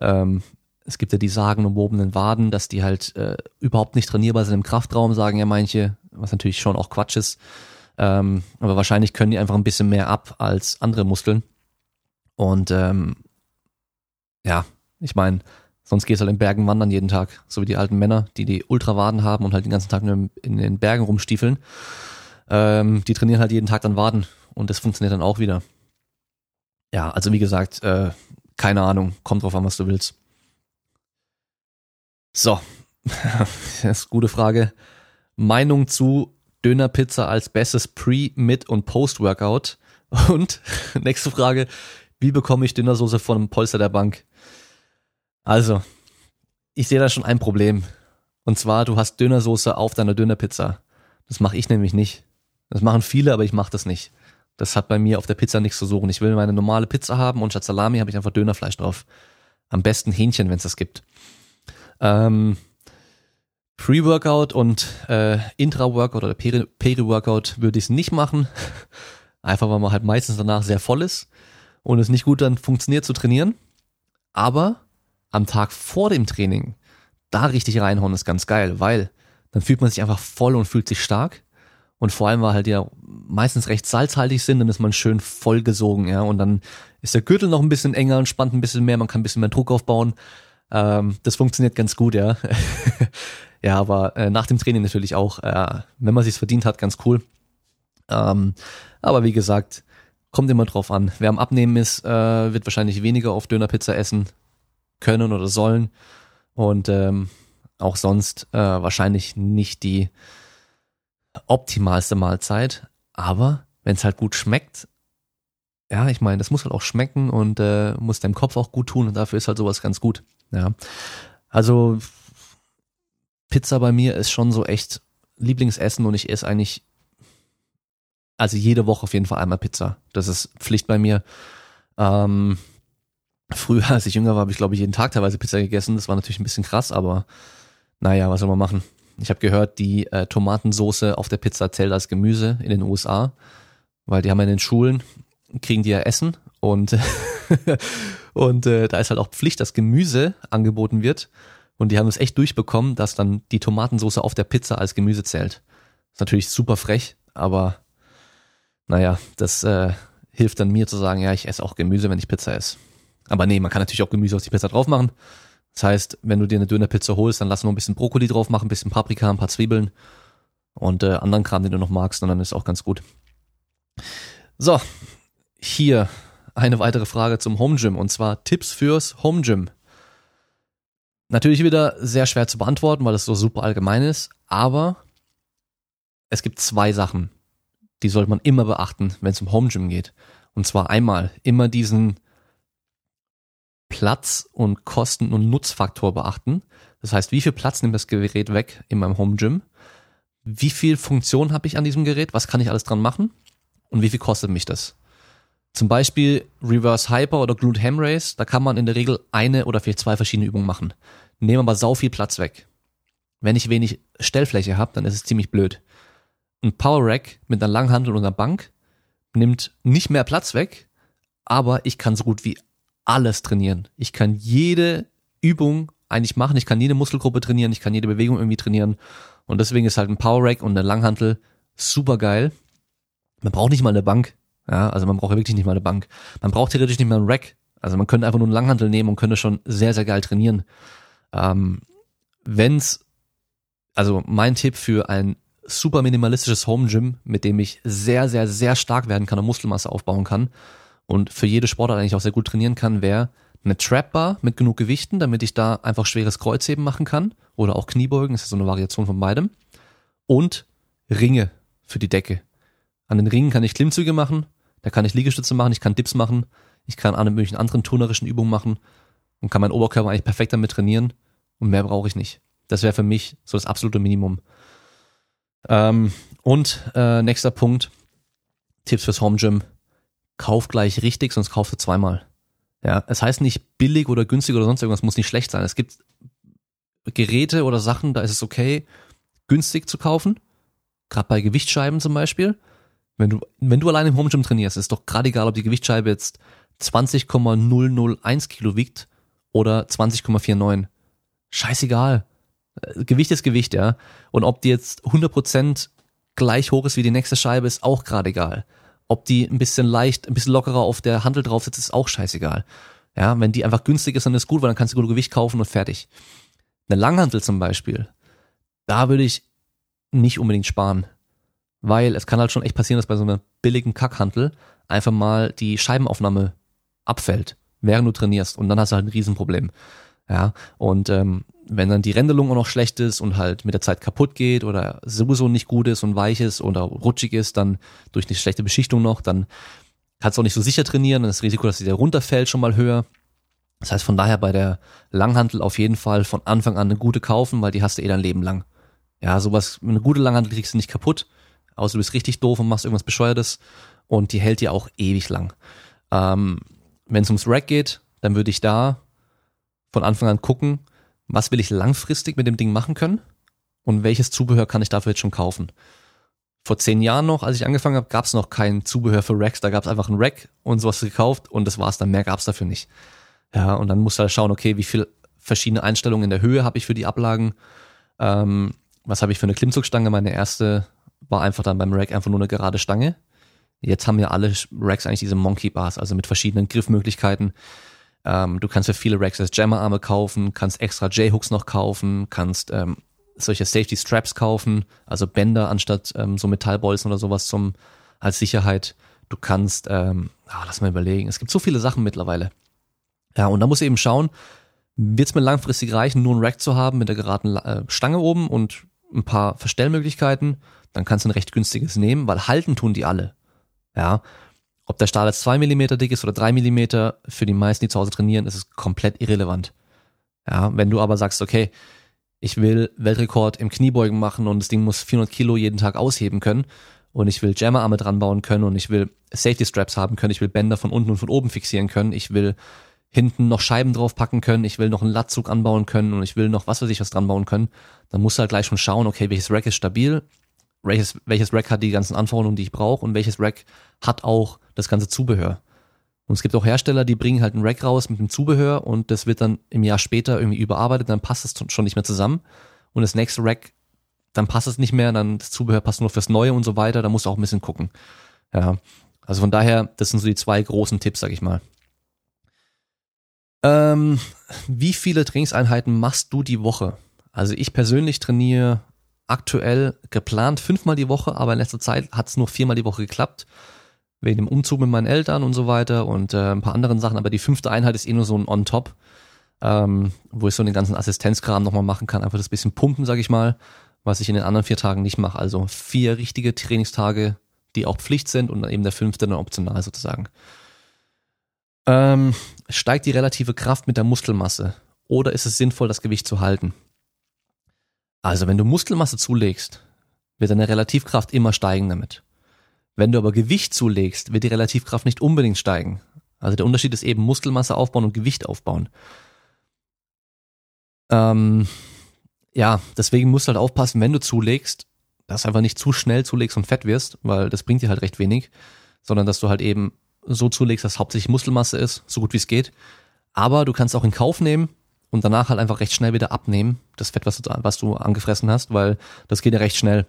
Ähm, es gibt ja die sagenumwobenen Waden, dass die halt äh, überhaupt nicht trainierbar sind im Kraftraum, sagen ja manche, was natürlich schon auch Quatsch ist. Ähm, aber wahrscheinlich können die einfach ein bisschen mehr ab als andere Muskeln. Und ähm, ja, ich meine, sonst gehst du halt in Bergen wandern jeden Tag, so wie die alten Männer, die die Ultrawaden haben und halt den ganzen Tag nur in den Bergen rumstiefeln. Ähm, die trainieren halt jeden Tag dann Waden und das funktioniert dann auch wieder. Ja, also wie gesagt, äh, keine Ahnung, kommt drauf an, was du willst. So, das ist eine gute Frage. Meinung zu Dönerpizza als bestes Pre-, Mid- und Post-Workout. Und nächste Frage, wie bekomme ich Dönersoße von einem Polster der Bank? Also, ich sehe da schon ein Problem. Und zwar, du hast Dönersoße auf deiner Dönerpizza. Das mache ich nämlich nicht. Das machen viele, aber ich mache das nicht. Das hat bei mir auf der Pizza nichts zu suchen. Ich will meine normale Pizza haben und statt Salami habe ich einfach Dönerfleisch drauf. Am besten Hähnchen, wenn es das gibt. Ähm, Pre-Workout und äh, Intra-Workout oder Peri-Workout würde ich es nicht machen. Einfach weil man halt meistens danach sehr voll ist und es nicht gut dann funktioniert zu trainieren. Aber am Tag vor dem Training da richtig reinhauen ist ganz geil, weil dann fühlt man sich einfach voll und fühlt sich stark. Und vor allem, weil halt ja meistens recht salzhaltig sind, dann ist man schön vollgesogen, ja. Und dann ist der Gürtel noch ein bisschen enger und spannt ein bisschen mehr, man kann ein bisschen mehr Druck aufbauen. Ähm, das funktioniert ganz gut, ja. ja, aber äh, nach dem Training natürlich auch, äh, wenn man sich's verdient hat, ganz cool. Ähm, aber wie gesagt, kommt immer drauf an. Wer am Abnehmen ist, äh, wird wahrscheinlich weniger auf Dönerpizza essen können oder sollen. Und ähm, auch sonst äh, wahrscheinlich nicht die optimalste Mahlzeit. Aber wenn es halt gut schmeckt, ja, ich meine, das muss halt auch schmecken und äh, muss deinem Kopf auch gut tun und dafür ist halt sowas ganz gut. Ja. Also Pizza bei mir ist schon so echt Lieblingsessen und ich esse eigentlich also jede Woche auf jeden Fall einmal Pizza. Das ist Pflicht bei mir. Ähm, früher, als ich jünger war, habe ich glaube ich jeden Tag teilweise Pizza gegessen. Das war natürlich ein bisschen krass, aber naja, was soll man machen? Ich habe gehört, die äh, Tomatensoße auf der Pizza zählt als Gemüse in den USA. weil die haben ja in den Schulen, kriegen die ja Essen und, und äh, da ist halt auch Pflicht, dass Gemüse angeboten wird. Und die haben es echt durchbekommen, dass dann die Tomatensauce auf der Pizza als Gemüse zählt. Ist natürlich super frech, aber naja, das äh, hilft dann mir zu sagen, ja, ich esse auch Gemüse, wenn ich Pizza esse. Aber nee, man kann natürlich auch Gemüse auf die Pizza drauf machen. Das heißt, wenn du dir eine Dönerpizza holst, dann lass nur ein bisschen Brokkoli drauf machen, ein bisschen Paprika, ein paar Zwiebeln und äh, anderen Kram, den du noch magst, und dann ist auch ganz gut. So, hier eine weitere Frage zum Home Gym und zwar Tipps fürs Home Gym. Natürlich wieder sehr schwer zu beantworten, weil es so super allgemein ist, aber es gibt zwei Sachen, die sollte man immer beachten, wenn es um Home Gym geht. Und zwar einmal immer diesen Platz und Kosten- und Nutzfaktor beachten. Das heißt, wie viel Platz nimmt das Gerät weg in meinem Home Gym? Wie viel Funktion habe ich an diesem Gerät? Was kann ich alles dran machen? Und wie viel kostet mich das? Zum Beispiel Reverse Hyper oder Glute Ham Race, da kann man in der Regel eine oder vielleicht zwei verschiedene Übungen machen. Nehmen aber sau viel Platz weg. Wenn ich wenig Stellfläche habe, dann ist es ziemlich blöd. Ein Power Rack mit einer Langhandel und einer Bank nimmt nicht mehr Platz weg, aber ich kann so gut wie alles trainieren. Ich kann jede Übung eigentlich machen, ich kann jede Muskelgruppe trainieren, ich kann jede Bewegung irgendwie trainieren und deswegen ist halt ein Power Rack und eine Langhantel super geil. Man braucht nicht mal eine Bank. Ja, also man braucht wirklich nicht mal eine Bank. Man braucht theoretisch nicht mal einen Rack. Also man könnte einfach nur einen Langhantel nehmen und könnte schon sehr, sehr geil trainieren. Ähm, wenn's, also mein Tipp für ein super minimalistisches Home Gym, mit dem ich sehr, sehr, sehr stark werden kann und Muskelmasse aufbauen kann und für jede Sportart eigentlich auch sehr gut trainieren kann, wäre eine Trap Bar mit genug Gewichten, damit ich da einfach schweres Kreuzheben machen kann oder auch Kniebeugen, das ist so eine Variation von beidem und Ringe für die Decke. An den Ringen kann ich Klimmzüge machen, da kann ich Liegestütze machen, ich kann Dips machen, ich kann alle möglichen anderen turnerischen Übungen machen und kann meinen Oberkörper eigentlich perfekt damit trainieren und mehr brauche ich nicht. Das wäre für mich so das absolute Minimum. Ähm, und äh, nächster Punkt, Tipps fürs Home Gym. Kauf gleich richtig, sonst kaufst du zweimal. Ja, es heißt nicht billig oder günstig oder sonst irgendwas, muss nicht schlecht sein. Es gibt Geräte oder Sachen, da ist es okay, günstig zu kaufen. Gerade bei Gewichtsscheiben zum Beispiel. Wenn du, wenn du allein im Home trainierst, ist doch gerade egal, ob die Gewichtsscheibe jetzt 20,001 Kilo wiegt oder 20,49. Scheißegal. Äh, Gewicht ist Gewicht, ja. Und ob die jetzt 100% gleich hoch ist wie die nächste Scheibe, ist auch gerade egal. Ob die ein bisschen leicht, ein bisschen lockerer auf der Handel drauf sitzt, ist auch scheißegal. Ja, wenn die einfach günstig ist, dann ist gut, weil dann kannst du gut Gewicht kaufen und fertig. Eine Langhantel zum Beispiel, da würde ich nicht unbedingt sparen. Weil es kann halt schon echt passieren, dass bei so einer billigen Kackhantel einfach mal die Scheibenaufnahme abfällt, während du trainierst. Und dann hast du halt ein Riesenproblem. Ja, und ähm, wenn dann die Rändelung auch noch schlecht ist und halt mit der Zeit kaputt geht oder sowieso nicht gut ist und weich ist oder rutschig ist, dann durch eine schlechte Beschichtung noch, dann kannst du auch nicht so sicher trainieren, dann ist das Risiko, dass sie da runterfällt, schon mal höher. Das heißt von daher bei der Langhantel auf jeden Fall von Anfang an eine gute kaufen, weil die hast du eh dein Leben lang. Ja, sowas, eine gute Langhantel kriegst du nicht kaputt, außer du bist richtig doof und machst irgendwas Bescheuertes und die hält dir auch ewig lang. Ähm, Wenn es ums Rack geht, dann würde ich da von Anfang an gucken, was will ich langfristig mit dem Ding machen können und welches Zubehör kann ich dafür jetzt schon kaufen. Vor zehn Jahren noch, als ich angefangen habe, gab es noch kein Zubehör für Racks, da gab es einfach ein Rack und sowas gekauft und das war's dann, mehr gab es dafür nicht. Ja, und dann musst du halt schauen, okay, wie viel verschiedene Einstellungen in der Höhe habe ich für die Ablagen, ähm, was habe ich für eine Klimmzugstange, meine erste war einfach dann beim Rack einfach nur eine gerade Stange. Jetzt haben ja alle Racks eigentlich diese Monkey Bars, also mit verschiedenen Griffmöglichkeiten. Ähm, du kannst für viele Racks als Jammerarme kaufen, kannst extra J-Hooks noch kaufen, kannst ähm, solche Safety Straps kaufen, also Bänder anstatt ähm, so Metallbolzen oder sowas zum als Sicherheit. Du kannst, ähm, ah, lass mal überlegen, es gibt so viele Sachen mittlerweile. Ja, und da musst du eben schauen, wird es mir langfristig reichen, nur ein Rack zu haben mit der geraden äh, Stange oben und ein paar Verstellmöglichkeiten, dann kannst du ein recht günstiges nehmen, weil halten tun die alle. Ja, ob der Stahl jetzt zwei Millimeter dick ist oder drei Millimeter, für die meisten, die zu Hause trainieren, ist es komplett irrelevant. Ja, wenn du aber sagst, okay, ich will Weltrekord im Kniebeugen machen und das Ding muss 400 Kilo jeden Tag ausheben können und ich will Jammerarme dran bauen können und ich will Safety Straps haben können, ich will Bänder von unten und von oben fixieren können, ich will hinten noch Scheiben drauf packen können, ich will noch einen Latzug anbauen können und ich will noch was weiß ich was dran bauen können, dann musst du halt gleich schon schauen, okay, welches Rack ist stabil welches, welches Rack hat die ganzen Anforderungen, die ich brauche und welches Rack hat auch das ganze Zubehör. Und es gibt auch Hersteller, die bringen halt ein Rack raus mit dem Zubehör und das wird dann im Jahr später irgendwie überarbeitet, dann passt es schon nicht mehr zusammen. Und das nächste Rack, dann passt es nicht mehr, dann das Zubehör passt nur fürs Neue und so weiter, da musst du auch ein bisschen gucken. Ja. Also von daher, das sind so die zwei großen Tipps, sag ich mal. Ähm, wie viele Trainingseinheiten machst du die Woche? Also ich persönlich trainiere aktuell geplant fünfmal die Woche, aber in letzter Zeit hat es nur viermal die Woche geklappt. Wegen dem Umzug mit meinen Eltern und so weiter und äh, ein paar anderen Sachen. Aber die fünfte Einheit ist eh nur so ein On-Top, ähm, wo ich so den ganzen Assistenzkram nochmal machen kann. Einfach das bisschen pumpen, sag ich mal, was ich in den anderen vier Tagen nicht mache. Also vier richtige Trainingstage, die auch Pflicht sind und dann eben der fünfte dann optional sozusagen. Ähm, steigt die relative Kraft mit der Muskelmasse oder ist es sinnvoll, das Gewicht zu halten? Also wenn du Muskelmasse zulegst, wird deine Relativkraft immer steigen damit. Wenn du aber Gewicht zulegst, wird die Relativkraft nicht unbedingt steigen. Also der Unterschied ist eben Muskelmasse aufbauen und Gewicht aufbauen. Ähm, ja, deswegen musst du halt aufpassen, wenn du zulegst, dass du einfach nicht zu schnell zulegst und fett wirst, weil das bringt dir halt recht wenig, sondern dass du halt eben so zulegst, dass hauptsächlich Muskelmasse ist, so gut wie es geht. Aber du kannst auch in Kauf nehmen, und danach halt einfach recht schnell wieder abnehmen, das Fett, was du, was du angefressen hast, weil das geht ja recht schnell.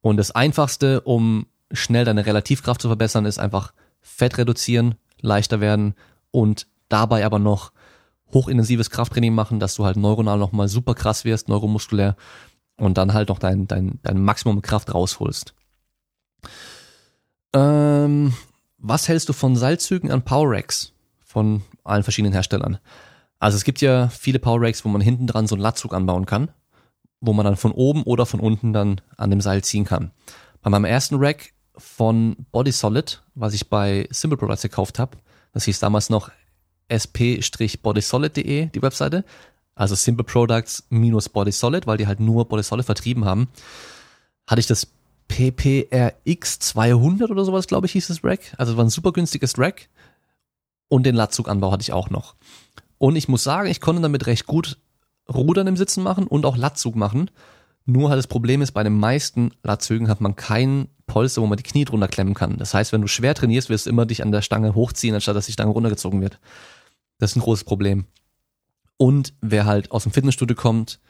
Und das Einfachste, um schnell deine Relativkraft zu verbessern, ist einfach Fett reduzieren, leichter werden und dabei aber noch hochintensives Krafttraining machen, dass du halt neuronal nochmal super krass wirst, neuromuskulär und dann halt noch dein, dein, dein Maximum Kraft rausholst. Ähm, was hältst du von Seilzügen an Power Racks von allen verschiedenen Herstellern? Also es gibt ja viele Power Racks, wo man hinten dran so einen Latzug anbauen kann, wo man dann von oben oder von unten dann an dem Seil ziehen kann. Bei meinem ersten Rack von Body Solid, was ich bei Simple Products gekauft habe, das hieß damals noch sp-bodysolid.de, die Webseite, also Simple Products minus Body Solid, weil die halt nur Body Solid vertrieben haben, hatte ich das PPRX 200 oder sowas, glaube ich, hieß das Rack. Also war ein super günstiges Rack. Und den Latzuganbau hatte ich auch noch. Und ich muss sagen, ich konnte damit recht gut Rudern im Sitzen machen und auch Latzug machen. Nur halt das Problem ist, bei den meisten Latzügen hat man keinen Polster, wo man die Knie drunter klemmen kann. Das heißt, wenn du schwer trainierst, wirst du immer dich an der Stange hochziehen, anstatt dass die Stange runtergezogen wird. Das ist ein großes Problem. Und wer halt aus dem Fitnessstudio kommt,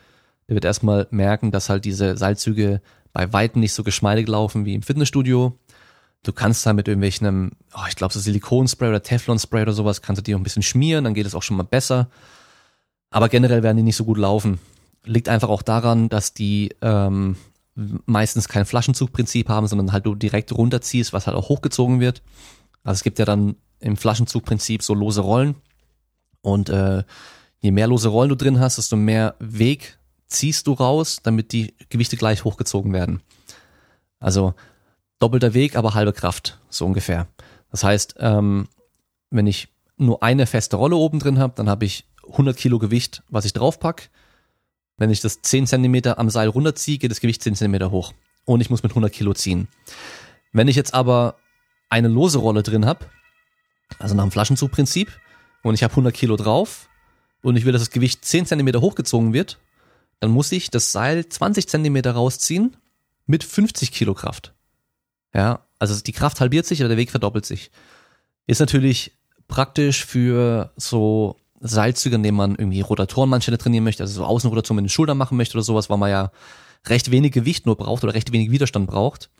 der wird erstmal merken, dass halt diese Seilzüge bei Weitem nicht so geschmeidig laufen wie im Fitnessstudio. Du kannst da mit irgendwelchen, oh, ich glaube so Silikonspray oder Teflonspray oder sowas, kannst du die auch ein bisschen schmieren, dann geht es auch schon mal besser. Aber generell werden die nicht so gut laufen. Liegt einfach auch daran, dass die ähm, meistens kein Flaschenzugprinzip haben, sondern halt du direkt runterziehst, was halt auch hochgezogen wird. Also es gibt ja dann im Flaschenzugprinzip so lose Rollen. Und äh, je mehr lose Rollen du drin hast, desto mehr Weg ziehst du raus, damit die Gewichte gleich hochgezogen werden. Also doppelter Weg, aber halbe Kraft, so ungefähr. Das heißt, ähm, wenn ich nur eine feste Rolle oben drin habe, dann habe ich 100 Kilo Gewicht, was ich draufpack. Wenn ich das 10 Zentimeter am Seil runterziehe, geht das Gewicht 10 Zentimeter hoch. Und ich muss mit 100 Kilo ziehen. Wenn ich jetzt aber eine lose Rolle drin habe, also nach dem Flaschenzugprinzip, und ich habe 100 Kilo drauf und ich will, dass das Gewicht 10 Zentimeter hochgezogen wird, dann muss ich das Seil 20 Zentimeter rausziehen mit 50 Kilo Kraft. Ja, also die Kraft halbiert sich, aber der Weg verdoppelt sich. Ist natürlich praktisch für so Seilzüge, in denen man irgendwie Rotatorenmanschette trainieren möchte, also so Außenrotation mit den Schultern machen möchte oder sowas, weil man ja recht wenig Gewicht nur braucht oder recht wenig Widerstand braucht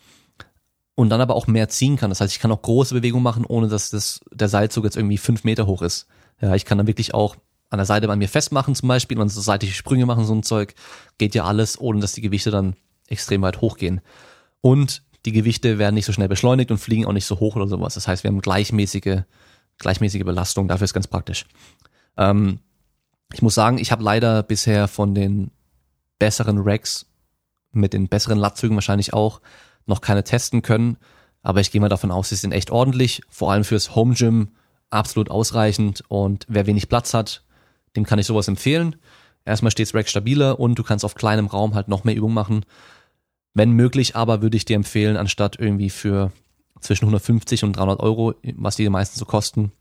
und dann aber auch mehr ziehen kann. Das heißt, ich kann auch große Bewegungen machen, ohne dass das, der Seilzug jetzt irgendwie fünf Meter hoch ist. Ja, ich kann dann wirklich auch an der Seite bei mir festmachen zum Beispiel und so seitliche Sprünge machen, so ein Zeug. Geht ja alles, ohne dass die Gewichte dann extrem weit hochgehen. Und die Gewichte werden nicht so schnell beschleunigt und fliegen auch nicht so hoch oder sowas. Das heißt, wir haben gleichmäßige, gleichmäßige Belastung. Dafür ist ganz praktisch. Ähm, ich muss sagen, ich habe leider bisher von den besseren Racks mit den besseren Latzügen wahrscheinlich auch noch keine testen können. Aber ich gehe mal davon aus, sie sind echt ordentlich. Vor allem fürs Home Gym absolut ausreichend. Und wer wenig Platz hat, dem kann ich sowas empfehlen. Erstmal steht das Rack stabiler und du kannst auf kleinem Raum halt noch mehr Übung machen. Wenn möglich, aber würde ich dir empfehlen, anstatt irgendwie für zwischen 150 und 300 Euro, was die meistens so kosten,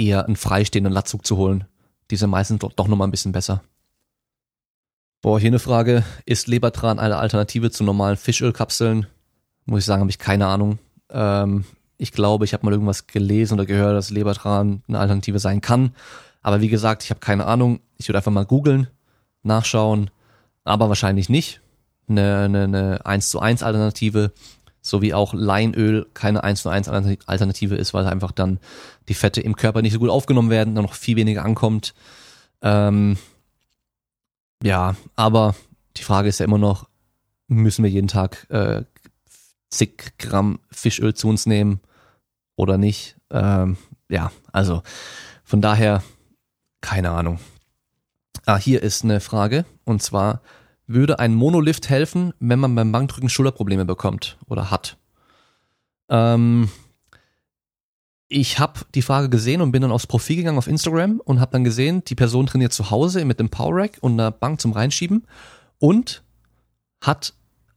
eher einen freistehenden Latzug zu holen. Die sind meistens doch, doch nochmal ein bisschen besser. Boah, hier eine Frage. Ist Lebertran eine Alternative zu normalen Fischölkapseln? Muss ich sagen, habe ich keine Ahnung. Ähm, ich glaube, ich habe mal irgendwas gelesen oder gehört, dass Lebertran eine Alternative sein kann. Aber wie gesagt, ich habe keine Ahnung. Ich würde einfach mal googeln, nachschauen, aber wahrscheinlich nicht. Eine, eine, eine 1 zu 1 Alternative, so wie auch Leinöl keine 1 zu 1 Alternative ist, weil einfach dann die Fette im Körper nicht so gut aufgenommen werden, dann noch viel weniger ankommt. Ähm, ja, aber die Frage ist ja immer noch, müssen wir jeden Tag äh, zig Gramm Fischöl zu uns nehmen oder nicht? Ähm, ja, also von daher keine Ahnung. Ah, hier ist eine Frage und zwar würde ein Monolift helfen, wenn man beim Bankdrücken Schulterprobleme bekommt oder hat? Ähm, ich habe die Frage gesehen und bin dann aufs Profil gegangen auf Instagram und habe dann gesehen, die Person trainiert zu Hause mit dem Power Rack und einer Bank zum Reinschieben und hat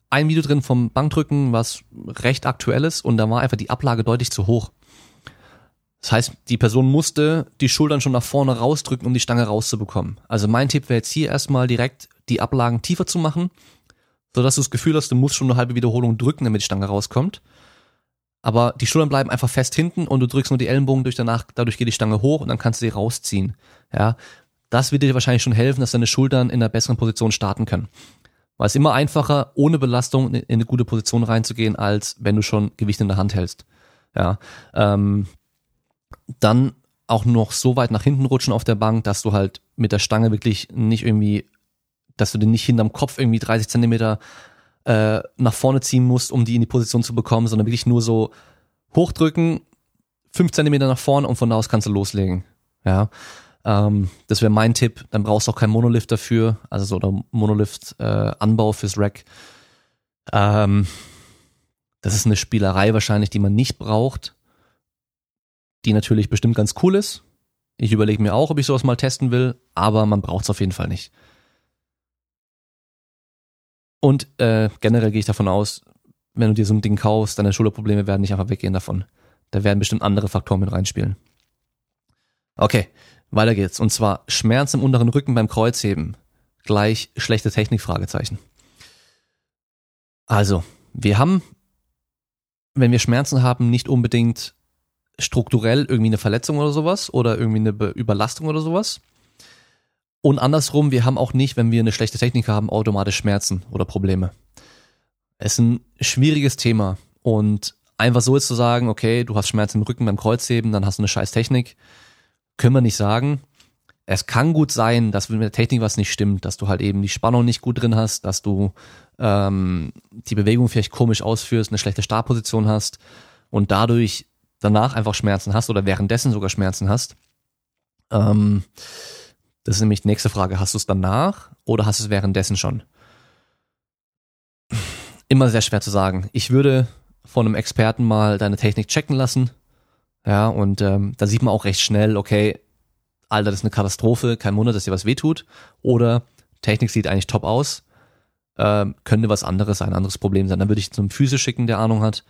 ein Video drin vom Bankdrücken, was recht aktuell ist und da war einfach die Ablage deutlich zu hoch. Das heißt, die Person musste die Schultern schon nach vorne rausdrücken, um die Stange rauszubekommen. Also mein Tipp wäre jetzt hier erstmal direkt die Ablagen tiefer zu machen, sodass du das Gefühl hast, du musst schon eine halbe Wiederholung drücken, damit die Stange rauskommt aber die Schultern bleiben einfach fest hinten und du drückst nur die Ellenbogen durch danach, dadurch geht die Stange hoch und dann kannst du sie rausziehen. Ja, das wird dir wahrscheinlich schon helfen, dass deine Schultern in einer besseren Position starten können. Weil es immer einfacher, ohne Belastung in eine gute Position reinzugehen, als wenn du schon Gewicht in der Hand hältst. Ja, ähm, dann auch noch so weit nach hinten rutschen auf der Bank, dass du halt mit der Stange wirklich nicht irgendwie, dass du den nicht hinterm Kopf irgendwie 30 Zentimeter äh, nach vorne ziehen musst, um die in die Position zu bekommen, sondern wirklich nur so hochdrücken, fünf Zentimeter nach vorne und von da aus kannst du loslegen. Ja, ähm, das wäre mein Tipp. Dann brauchst du auch keinen Monolift dafür, also so oder Monolift-Anbau äh, fürs Rack. Ähm, das ist eine Spielerei wahrscheinlich, die man nicht braucht, die natürlich bestimmt ganz cool ist. Ich überlege mir auch, ob ich sowas mal testen will, aber man braucht es auf jeden Fall nicht. Und äh, generell gehe ich davon aus, wenn du dir so ein Ding kaufst, deine Schulterprobleme werden nicht einfach weggehen davon. Da werden bestimmt andere Faktoren mit reinspielen. Okay, weiter geht's. Und zwar Schmerz im unteren Rücken beim Kreuzheben. Gleich schlechte Technik, Fragezeichen. Also, wir haben, wenn wir Schmerzen haben, nicht unbedingt strukturell irgendwie eine Verletzung oder sowas oder irgendwie eine Überlastung oder sowas, und andersrum, wir haben auch nicht, wenn wir eine schlechte Technik haben, automatisch Schmerzen oder Probleme. Es ist ein schwieriges Thema und einfach so jetzt zu sagen, okay, du hast Schmerzen im Rücken beim Kreuzheben, dann hast du eine scheiß Technik, können wir nicht sagen. Es kann gut sein, dass mit der Technik was nicht stimmt, dass du halt eben die Spannung nicht gut drin hast, dass du ähm, die Bewegung vielleicht komisch ausführst, eine schlechte Startposition hast und dadurch danach einfach Schmerzen hast oder währenddessen sogar Schmerzen hast. Ähm, das ist nämlich die nächste Frage. Hast du es danach oder hast du es währenddessen schon? Immer sehr schwer zu sagen. Ich würde von einem Experten mal deine Technik checken lassen. Ja, und ähm, da sieht man auch recht schnell, okay, Alter, das ist eine Katastrophe, kein Wunder, dass dir was wehtut. Oder Technik sieht eigentlich top aus. Ähm, könnte was anderes, ein anderes Problem sein. Dann würde ich zum Physio schicken, der Ahnung hat,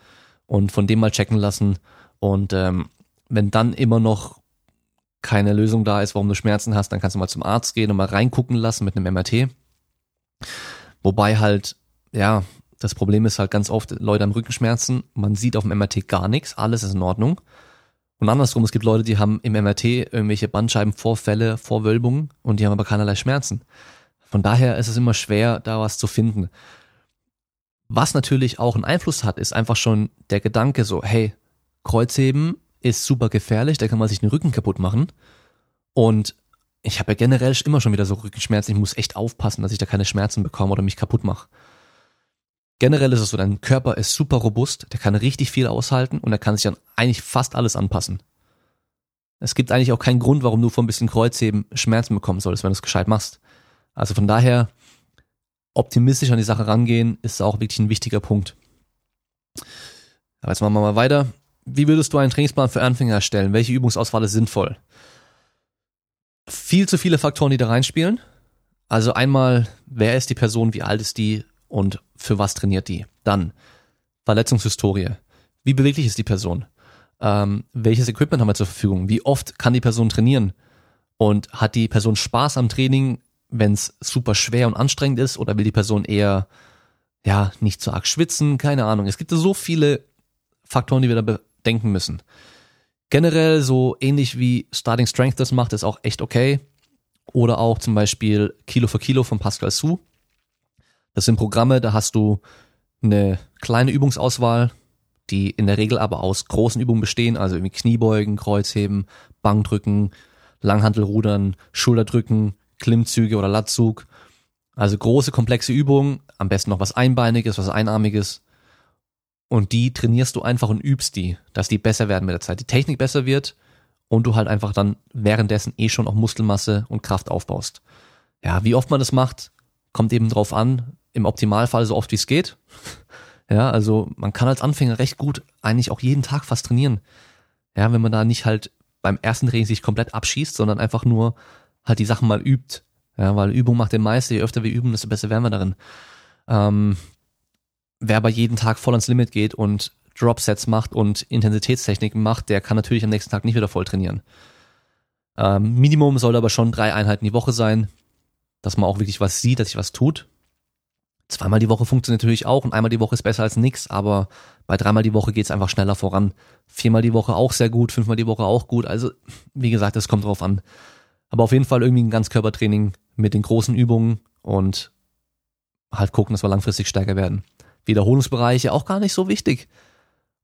und von dem mal checken lassen. Und ähm, wenn dann immer noch keine Lösung da ist, warum du Schmerzen hast, dann kannst du mal zum Arzt gehen und mal reingucken lassen mit einem MRT. Wobei halt, ja, das Problem ist halt ganz oft, Leute haben Rückenschmerzen, man sieht auf dem MRT gar nichts, alles ist in Ordnung. Und andersrum, es gibt Leute, die haben im MRT irgendwelche Bandscheibenvorfälle, Vorwölbungen und die haben aber keinerlei Schmerzen. Von daher ist es immer schwer, da was zu finden. Was natürlich auch einen Einfluss hat, ist einfach schon der Gedanke so, hey, Kreuzheben ist super gefährlich, da kann man sich den Rücken kaputt machen. Und ich habe ja generell immer schon wieder so Rückenschmerzen. Ich muss echt aufpassen, dass ich da keine Schmerzen bekomme oder mich kaputt mache. Generell ist es so, dein Körper ist super robust, der kann richtig viel aushalten und er kann sich an eigentlich fast alles anpassen. Es gibt eigentlich auch keinen Grund, warum du vor ein bisschen Kreuzheben Schmerzen bekommen solltest, wenn du es gescheit machst. Also von daher, optimistisch an die Sache rangehen, ist auch wirklich ein wichtiger Punkt. Aber jetzt machen wir mal weiter wie würdest du einen Trainingsplan für Anfänger erstellen? Welche Übungsauswahl ist sinnvoll? Viel zu viele Faktoren, die da reinspielen. Also einmal, wer ist die Person, wie alt ist die und für was trainiert die? Dann Verletzungshistorie. Wie beweglich ist die Person? Ähm, welches Equipment haben wir zur Verfügung? Wie oft kann die Person trainieren? Und hat die Person Spaß am Training, wenn es super schwer und anstrengend ist oder will die Person eher ja nicht so arg schwitzen, keine Ahnung. Es gibt so viele Faktoren, die wir da bedenken müssen. Generell so ähnlich wie Starting Strength das macht, ist auch echt okay. Oder auch zum Beispiel Kilo für Kilo von Pascal Su. Das sind Programme, da hast du eine kleine Übungsauswahl, die in der Regel aber aus großen Übungen bestehen, also irgendwie Kniebeugen, Kreuzheben, Bankdrücken, Langhantelrudern, Schulterdrücken, Klimmzüge oder Latzug. Also große, komplexe Übungen, am besten noch was Einbeiniges, was Einarmiges. Und die trainierst du einfach und übst die, dass die besser werden mit der Zeit, die Technik besser wird und du halt einfach dann währenddessen eh schon auch Muskelmasse und Kraft aufbaust. Ja, wie oft man das macht, kommt eben drauf an. Im Optimalfall so oft wie es geht. Ja, also man kann als Anfänger recht gut eigentlich auch jeden Tag fast trainieren. Ja, wenn man da nicht halt beim ersten Training sich komplett abschießt, sondern einfach nur halt die Sachen mal übt. Ja, weil Übung macht den Meister. Je öfter wir üben, desto besser werden wir darin. Ähm, wer aber jeden Tag voll ans Limit geht und Dropsets macht und Intensitätstechniken macht, der kann natürlich am nächsten Tag nicht wieder voll trainieren. Ähm, Minimum soll aber schon drei Einheiten die Woche sein, dass man auch wirklich was sieht, dass sich was tut. Zweimal die Woche funktioniert natürlich auch und einmal die Woche ist besser als nix, aber bei dreimal die Woche geht's einfach schneller voran. Viermal die Woche auch sehr gut, fünfmal die Woche auch gut. Also, wie gesagt, es kommt drauf an. Aber auf jeden Fall irgendwie ein Ganzkörpertraining mit den großen Übungen und halt gucken, dass wir langfristig stärker werden. Wiederholungsbereiche auch gar nicht so wichtig.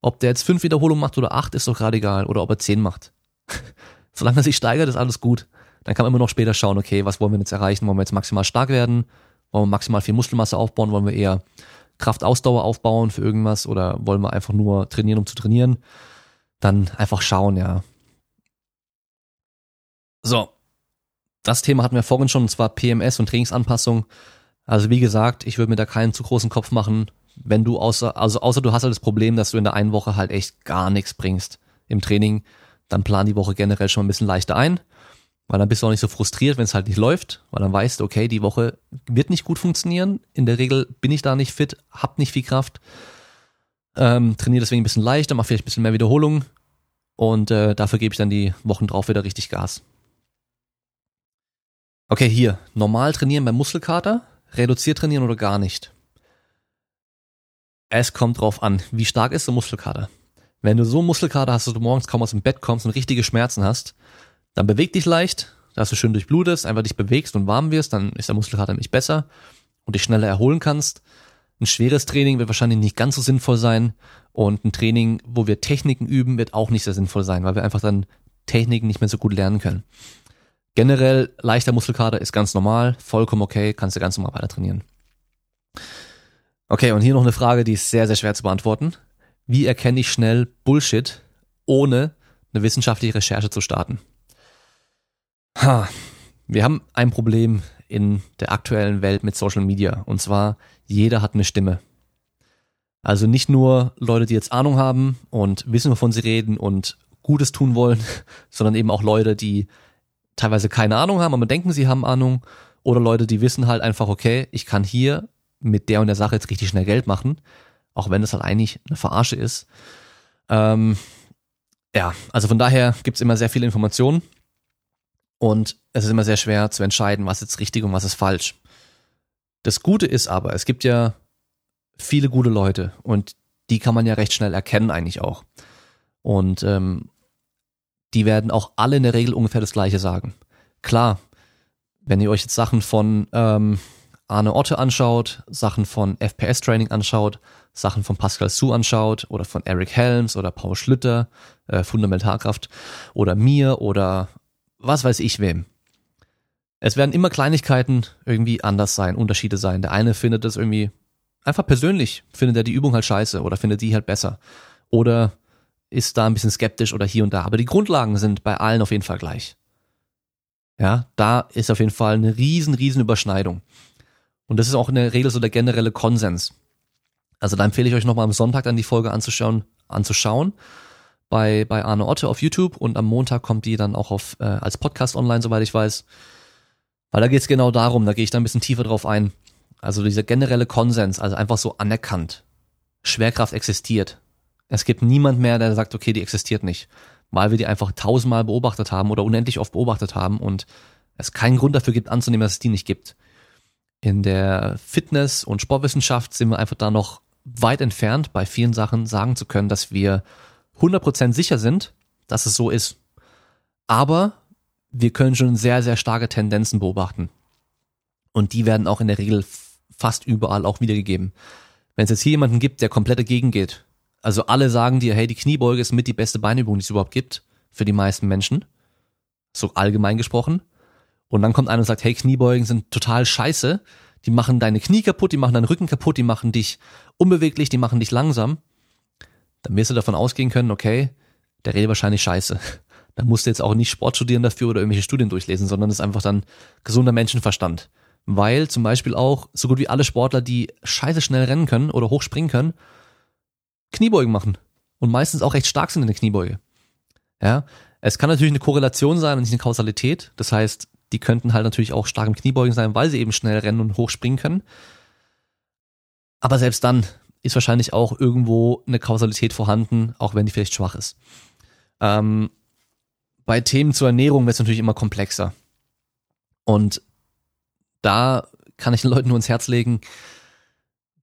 Ob der jetzt fünf Wiederholungen macht oder acht, ist doch gerade egal. Oder ob er zehn macht. Solange er sich steigert, ist alles gut. Dann kann man immer noch später schauen, okay, was wollen wir jetzt erreichen? Wollen wir jetzt maximal stark werden? Wollen wir maximal viel Muskelmasse aufbauen? Wollen wir eher Kraftausdauer aufbauen für irgendwas? Oder wollen wir einfach nur trainieren, um zu trainieren? Dann einfach schauen, ja. So. Das Thema hatten wir vorhin schon, und zwar PMS und Trainingsanpassung. Also wie gesagt, ich würde mir da keinen zu großen Kopf machen, wenn du außer, also außer du hast halt das Problem, dass du in der einen Woche halt echt gar nichts bringst im Training, dann plan die Woche generell schon ein bisschen leichter ein, weil dann bist du auch nicht so frustriert, wenn es halt nicht läuft, weil dann weißt du, okay, die Woche wird nicht gut funktionieren. In der Regel bin ich da nicht fit, hab nicht viel Kraft, ähm, trainiere deswegen ein bisschen leichter, mach vielleicht ein bisschen mehr Wiederholung und äh, dafür gebe ich dann die Wochen drauf wieder richtig Gas. Okay, hier, normal trainieren beim Muskelkater reduziert trainieren oder gar nicht? Es kommt drauf an, wie stark ist der Muskelkater. Wenn du so Muskelkater hast, dass du morgens kaum aus dem Bett kommst und richtige Schmerzen hast, dann beweg dich leicht, dass du schön durchblutest, einfach dich bewegst und warm wirst, dann ist der Muskelkater nämlich besser und dich schneller erholen kannst. Ein schweres Training wird wahrscheinlich nicht ganz so sinnvoll sein und ein Training, wo wir Techniken üben, wird auch nicht sehr sinnvoll sein, weil wir einfach dann Techniken nicht mehr so gut lernen können. Generell leichter Muskelkater ist ganz normal, vollkommen okay, kannst du ganz normal weiter trainieren. Okay, und hier noch eine Frage, die ist sehr, sehr schwer zu beantworten. Wie erkenne ich schnell Bullshit, ohne eine wissenschaftliche Recherche zu starten? Ha, wir haben ein Problem in der aktuellen Welt mit Social Media. Und zwar, jeder hat eine Stimme. Also nicht nur Leute, die jetzt Ahnung haben und wissen, wovon sie reden und Gutes tun wollen, sondern eben auch Leute, die teilweise keine Ahnung haben, aber denken, sie haben Ahnung. Oder Leute, die wissen halt einfach, okay, ich kann hier mit der und der Sache jetzt richtig schnell Geld machen, auch wenn das halt eigentlich eine Verarsche ist. Ähm, ja, also von daher gibt's immer sehr viele Informationen und es ist immer sehr schwer zu entscheiden, was ist richtig und was ist falsch. Das Gute ist aber, es gibt ja viele gute Leute und die kann man ja recht schnell erkennen eigentlich auch. Und ähm, die werden auch alle in der Regel ungefähr das Gleiche sagen. Klar, wenn ihr euch jetzt Sachen von ähm, Arne Otte anschaut, Sachen von FPS Training anschaut, Sachen von Pascal Su anschaut oder von Eric Helms oder Paul Schlüter, äh, Fundamentalkraft oder mir oder was weiß ich wem. Es werden immer Kleinigkeiten irgendwie anders sein, Unterschiede sein. Der eine findet das irgendwie einfach persönlich, findet er die Übung halt scheiße oder findet die halt besser. Oder ist da ein bisschen skeptisch oder hier und da. Aber die Grundlagen sind bei allen auf jeden Fall gleich. Ja, da ist auf jeden Fall eine riesen, riesen Überschneidung. Und das ist auch in der Regel so der generelle Konsens. Also da empfehle ich euch nochmal am Sonntag dann die Folge anzuschauen, anzuschauen bei, bei Arne Otte auf YouTube und am Montag kommt die dann auch auf, äh, als Podcast online, soweit ich weiß. Weil da geht es genau darum, da gehe ich da ein bisschen tiefer drauf ein. Also dieser generelle Konsens, also einfach so anerkannt. Schwerkraft existiert. Es gibt niemand mehr, der sagt, okay, die existiert nicht, weil wir die einfach tausendmal beobachtet haben oder unendlich oft beobachtet haben und es keinen Grund dafür gibt anzunehmen, dass es die nicht gibt. In der Fitness- und Sportwissenschaft sind wir einfach da noch weit entfernt, bei vielen Sachen sagen zu können, dass wir 100% sicher sind, dass es so ist. Aber wir können schon sehr, sehr starke Tendenzen beobachten. Und die werden auch in der Regel fast überall auch wiedergegeben. Wenn es jetzt hier jemanden gibt, der komplett dagegen geht, also alle sagen dir, hey, die Kniebeuge ist mit die beste Beinübung, die es überhaupt gibt, für die meisten Menschen, so allgemein gesprochen, und dann kommt einer und sagt, hey, Kniebeugen sind total scheiße, die machen deine Knie kaputt, die machen deinen Rücken kaputt, die machen dich unbeweglich, die machen dich langsam, dann wirst du davon ausgehen können, okay, der redet wahrscheinlich scheiße. Da musst du jetzt auch nicht Sport studieren dafür oder irgendwelche Studien durchlesen, sondern das ist einfach dann gesunder Menschenverstand. Weil zum Beispiel auch so gut wie alle Sportler, die scheiße schnell rennen können oder hochspringen können, Kniebeugen machen. Und meistens auch recht stark sind in der Kniebeuge. Ja. Es kann natürlich eine Korrelation sein und nicht eine Kausalität. Das heißt, die könnten halt natürlich auch stark im Kniebeugen sein, weil sie eben schnell rennen und hochspringen können. Aber selbst dann ist wahrscheinlich auch irgendwo eine Kausalität vorhanden, auch wenn die vielleicht schwach ist. Ähm, bei Themen zur Ernährung wird es natürlich immer komplexer. Und da kann ich den Leuten nur ins Herz legen,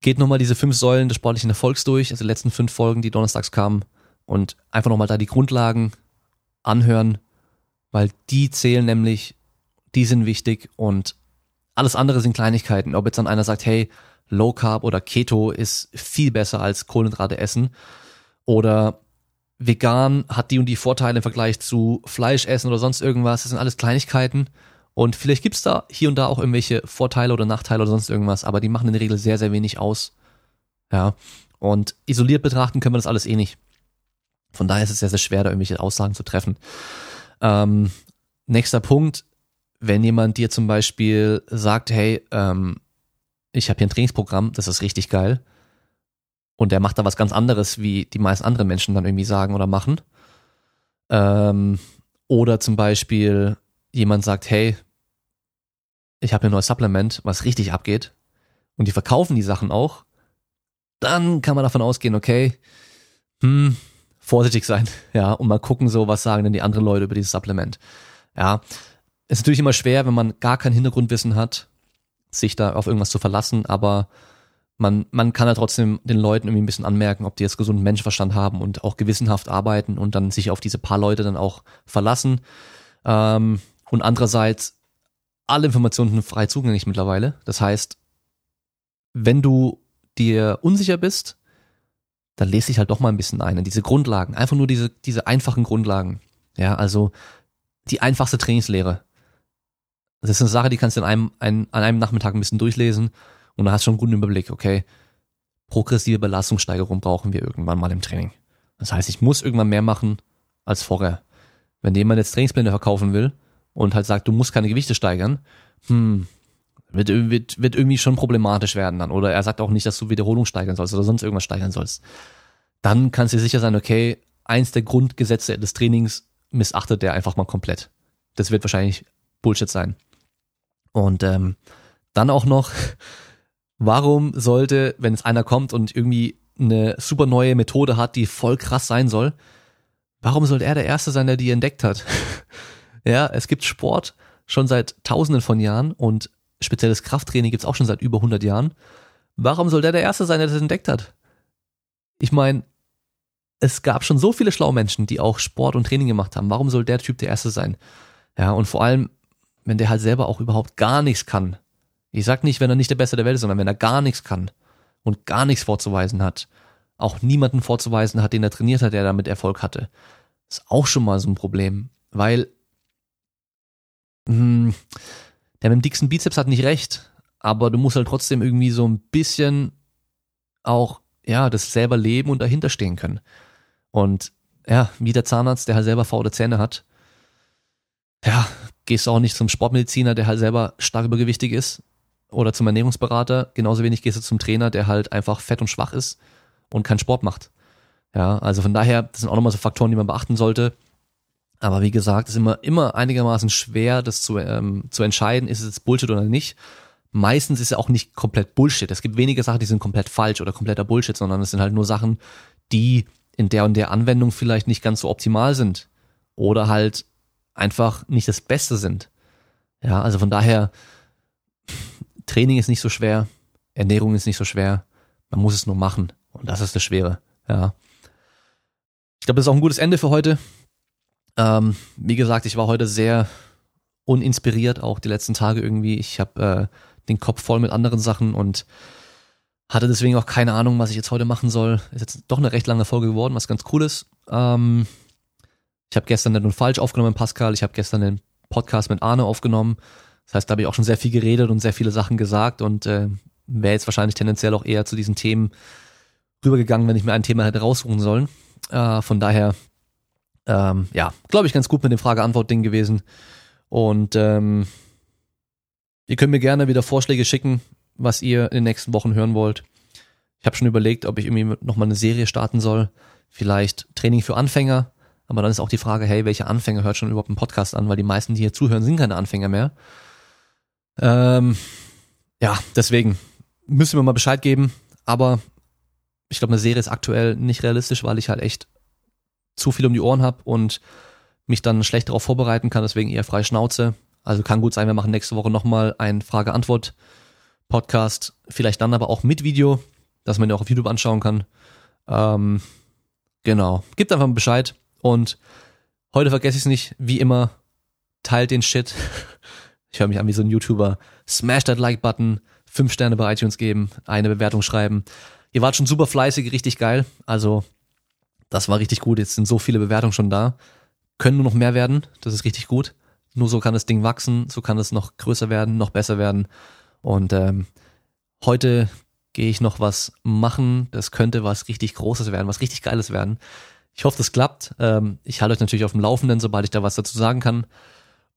geht nochmal diese fünf Säulen des sportlichen Erfolgs durch, also die letzten fünf Folgen, die donnerstags kamen, und einfach nochmal da die Grundlagen anhören, weil die zählen nämlich, die sind wichtig und alles andere sind Kleinigkeiten. Ob jetzt dann einer sagt, hey, Low Carb oder Keto ist viel besser als Kohlenhydrate essen oder vegan hat die und die Vorteile im Vergleich zu Fleisch essen oder sonst irgendwas. Das sind alles Kleinigkeiten. Und vielleicht gibt's da hier und da auch irgendwelche Vorteile oder Nachteile oder sonst irgendwas, aber die machen in der Regel sehr, sehr wenig aus. Ja. Und isoliert betrachten können wir das alles eh nicht. Von daher ist es sehr, sehr schwer, da irgendwelche Aussagen zu treffen. Ähm, nächster Punkt, wenn jemand dir zum Beispiel sagt, hey, ähm, ich habe hier ein Trainingsprogramm, das ist richtig geil, und der macht da was ganz anderes, wie die meisten anderen Menschen dann irgendwie sagen oder machen. Ähm, oder zum Beispiel jemand sagt, hey, ich habe hier ein neues Supplement, was richtig abgeht, und die verkaufen die Sachen auch, dann kann man davon ausgehen, okay, hm, vorsichtig sein, ja, und mal gucken so, was sagen denn die anderen Leute über dieses Supplement. Ja, ist natürlich immer schwer, wenn man gar kein Hintergrundwissen hat, sich da auf irgendwas zu verlassen, aber man, man kann ja trotzdem den Leuten irgendwie ein bisschen anmerken, ob die jetzt gesunden Menschenverstand haben und auch gewissenhaft arbeiten und dann sich auf diese paar Leute dann auch verlassen. Ähm, und andererseits, alle Informationen sind frei zugänglich mittlerweile. Das heißt, wenn du dir unsicher bist, dann lese ich halt doch mal ein bisschen ein. Diese Grundlagen, einfach nur diese, diese einfachen Grundlagen. Ja, also die einfachste Trainingslehre. Das ist eine Sache, die kannst du in einem, ein, an einem Nachmittag ein bisschen durchlesen und da hast du schon einen guten Überblick, okay, progressive Belastungssteigerung brauchen wir irgendwann mal im Training. Das heißt, ich muss irgendwann mehr machen als vorher. Wenn jemand jetzt Trainingspläne verkaufen will und halt sagt, du musst keine Gewichte steigern, hm, wird, wird, wird irgendwie schon problematisch werden dann. Oder er sagt auch nicht, dass du Wiederholung steigern sollst oder sonst irgendwas steigern sollst. Dann kannst du dir sicher sein, okay, eins der Grundgesetze des Trainings missachtet der einfach mal komplett. Das wird wahrscheinlich Bullshit sein. Und ähm, dann auch noch Warum sollte, wenn es einer kommt und irgendwie eine super neue Methode hat, die voll krass sein soll, warum sollte er der Erste sein, der die entdeckt hat? ja, es gibt Sport schon seit tausenden von Jahren und spezielles Krafttraining gibt's auch schon seit über 100 Jahren. Warum soll der der Erste sein, der das entdeckt hat? Ich meine, es gab schon so viele schlaue Menschen, die auch Sport und Training gemacht haben. Warum soll der Typ der Erste sein? Ja, und vor allem, wenn der halt selber auch überhaupt gar nichts kann, ich sag nicht, wenn er nicht der Beste der Welt ist, sondern wenn er gar nichts kann und gar nichts vorzuweisen hat, auch niemanden vorzuweisen hat, den er trainiert hat, der damit Erfolg hatte, ist auch schon mal so ein Problem, weil mh, hm, der mit dem dicksten Bizeps hat nicht recht, aber du musst halt trotzdem irgendwie so ein bisschen auch ja das selber leben und dahinter stehen können. Und ja, wie der Zahnarzt, der halt selber faule Zähne hat, ja, gehst du auch nicht zum Sportmediziner, der halt selber stark übergewichtig ist oder zum Ernährungsberater, genauso wenig gehst du zum Trainer, der halt einfach fett und schwach ist und keinen Sport macht. Ja, also von daher, das sind auch nochmal so Faktoren, die man beachten sollte. Aber wie gesagt, es ist immer, immer einigermaßen schwer, das zu, ähm, zu entscheiden, ist es jetzt Bullshit oder nicht. Meistens ist es auch nicht komplett Bullshit. Es gibt wenige Sachen, die sind komplett falsch oder kompletter Bullshit, sondern es sind halt nur Sachen, die in der und der Anwendung vielleicht nicht ganz so optimal sind. Oder halt einfach nicht das Beste sind. Ja, also von daher, Training ist nicht so schwer, Ernährung ist nicht so schwer, man muss es nur machen. Und das ist das Schwere. Ja. Ich glaube, das ist auch ein gutes Ende für heute. Ähm, wie gesagt, ich war heute sehr uninspiriert, auch die letzten Tage irgendwie. Ich habe äh, den Kopf voll mit anderen Sachen und hatte deswegen auch keine Ahnung, was ich jetzt heute machen soll. Ist jetzt doch eine recht lange Folge geworden, was ganz cool ist. Ähm, ich habe gestern nicht nur falsch aufgenommen, Pascal. Ich habe gestern den Podcast mit Arne aufgenommen. Das heißt, da habe ich auch schon sehr viel geredet und sehr viele Sachen gesagt und äh, wäre jetzt wahrscheinlich tendenziell auch eher zu diesen Themen rübergegangen, wenn ich mir ein Thema hätte raussuchen sollen. Äh, von daher, ähm, ja, glaube ich, ganz gut mit dem Frage-Antwort-Ding gewesen. Und ähm, ihr könnt mir gerne wieder Vorschläge schicken, was ihr in den nächsten Wochen hören wollt. Ich habe schon überlegt, ob ich irgendwie nochmal eine Serie starten soll. Vielleicht Training für Anfänger. Aber dann ist auch die Frage, hey, welche Anfänger hört schon überhaupt einen Podcast an? Weil die meisten, die hier zuhören, sind keine Anfänger mehr. Ähm, ja, deswegen müssen wir mal Bescheid geben. Aber ich glaube, eine Serie ist aktuell nicht realistisch, weil ich halt echt zu viel um die Ohren habe und mich dann schlecht darauf vorbereiten kann. Deswegen eher freie Schnauze. Also kann gut sein, wir machen nächste Woche nochmal ein Frage-Antwort-Podcast. Vielleicht dann aber auch mit Video, dass man ja auch auf YouTube anschauen kann. Ähm, genau. Gibt einfach mal Bescheid. Und heute vergesse ich es nicht, wie immer, teilt den Shit. Ich höre mich an wie so ein YouTuber. Smash that Like-Button, fünf Sterne bei iTunes geben, eine Bewertung schreiben. Ihr wart schon super fleißig, richtig geil. Also, das war richtig gut. Jetzt sind so viele Bewertungen schon da. Können nur noch mehr werden. Das ist richtig gut. Nur so kann das Ding wachsen, so kann es noch größer werden, noch besser werden. Und ähm, heute gehe ich noch was machen. Das könnte was richtig Großes werden, was richtig Geiles werden. Ich hoffe, das klappt. Ähm, ich halte euch natürlich auf dem Laufenden, sobald ich da was dazu sagen kann.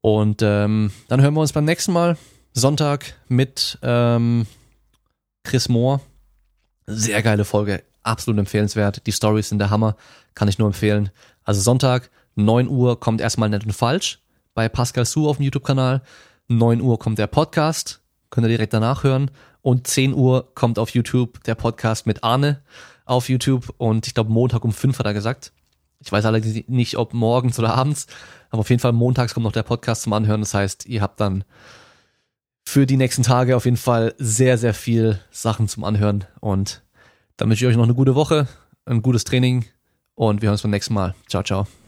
Und ähm, dann hören wir uns beim nächsten Mal. Sonntag mit ähm, Chris Moore. Sehr geile Folge, absolut empfehlenswert. Die Stories sind der Hammer, kann ich nur empfehlen. Also Sonntag, 9 Uhr kommt erstmal nett und falsch bei Pascal Su auf dem YouTube-Kanal. 9 Uhr kommt der Podcast, könnt ihr direkt danach hören. Und 10 Uhr kommt auf YouTube der Podcast mit Arne auf YouTube und ich glaube Montag um fünf hat er gesagt. Ich weiß allerdings nicht, ob morgens oder abends, aber auf jeden Fall montags kommt noch der Podcast zum Anhören. Das heißt, ihr habt dann für die nächsten Tage auf jeden Fall sehr, sehr viel Sachen zum Anhören und dann wünsche ich euch noch eine gute Woche, ein gutes Training und wir hören uns beim nächsten Mal. Ciao, ciao.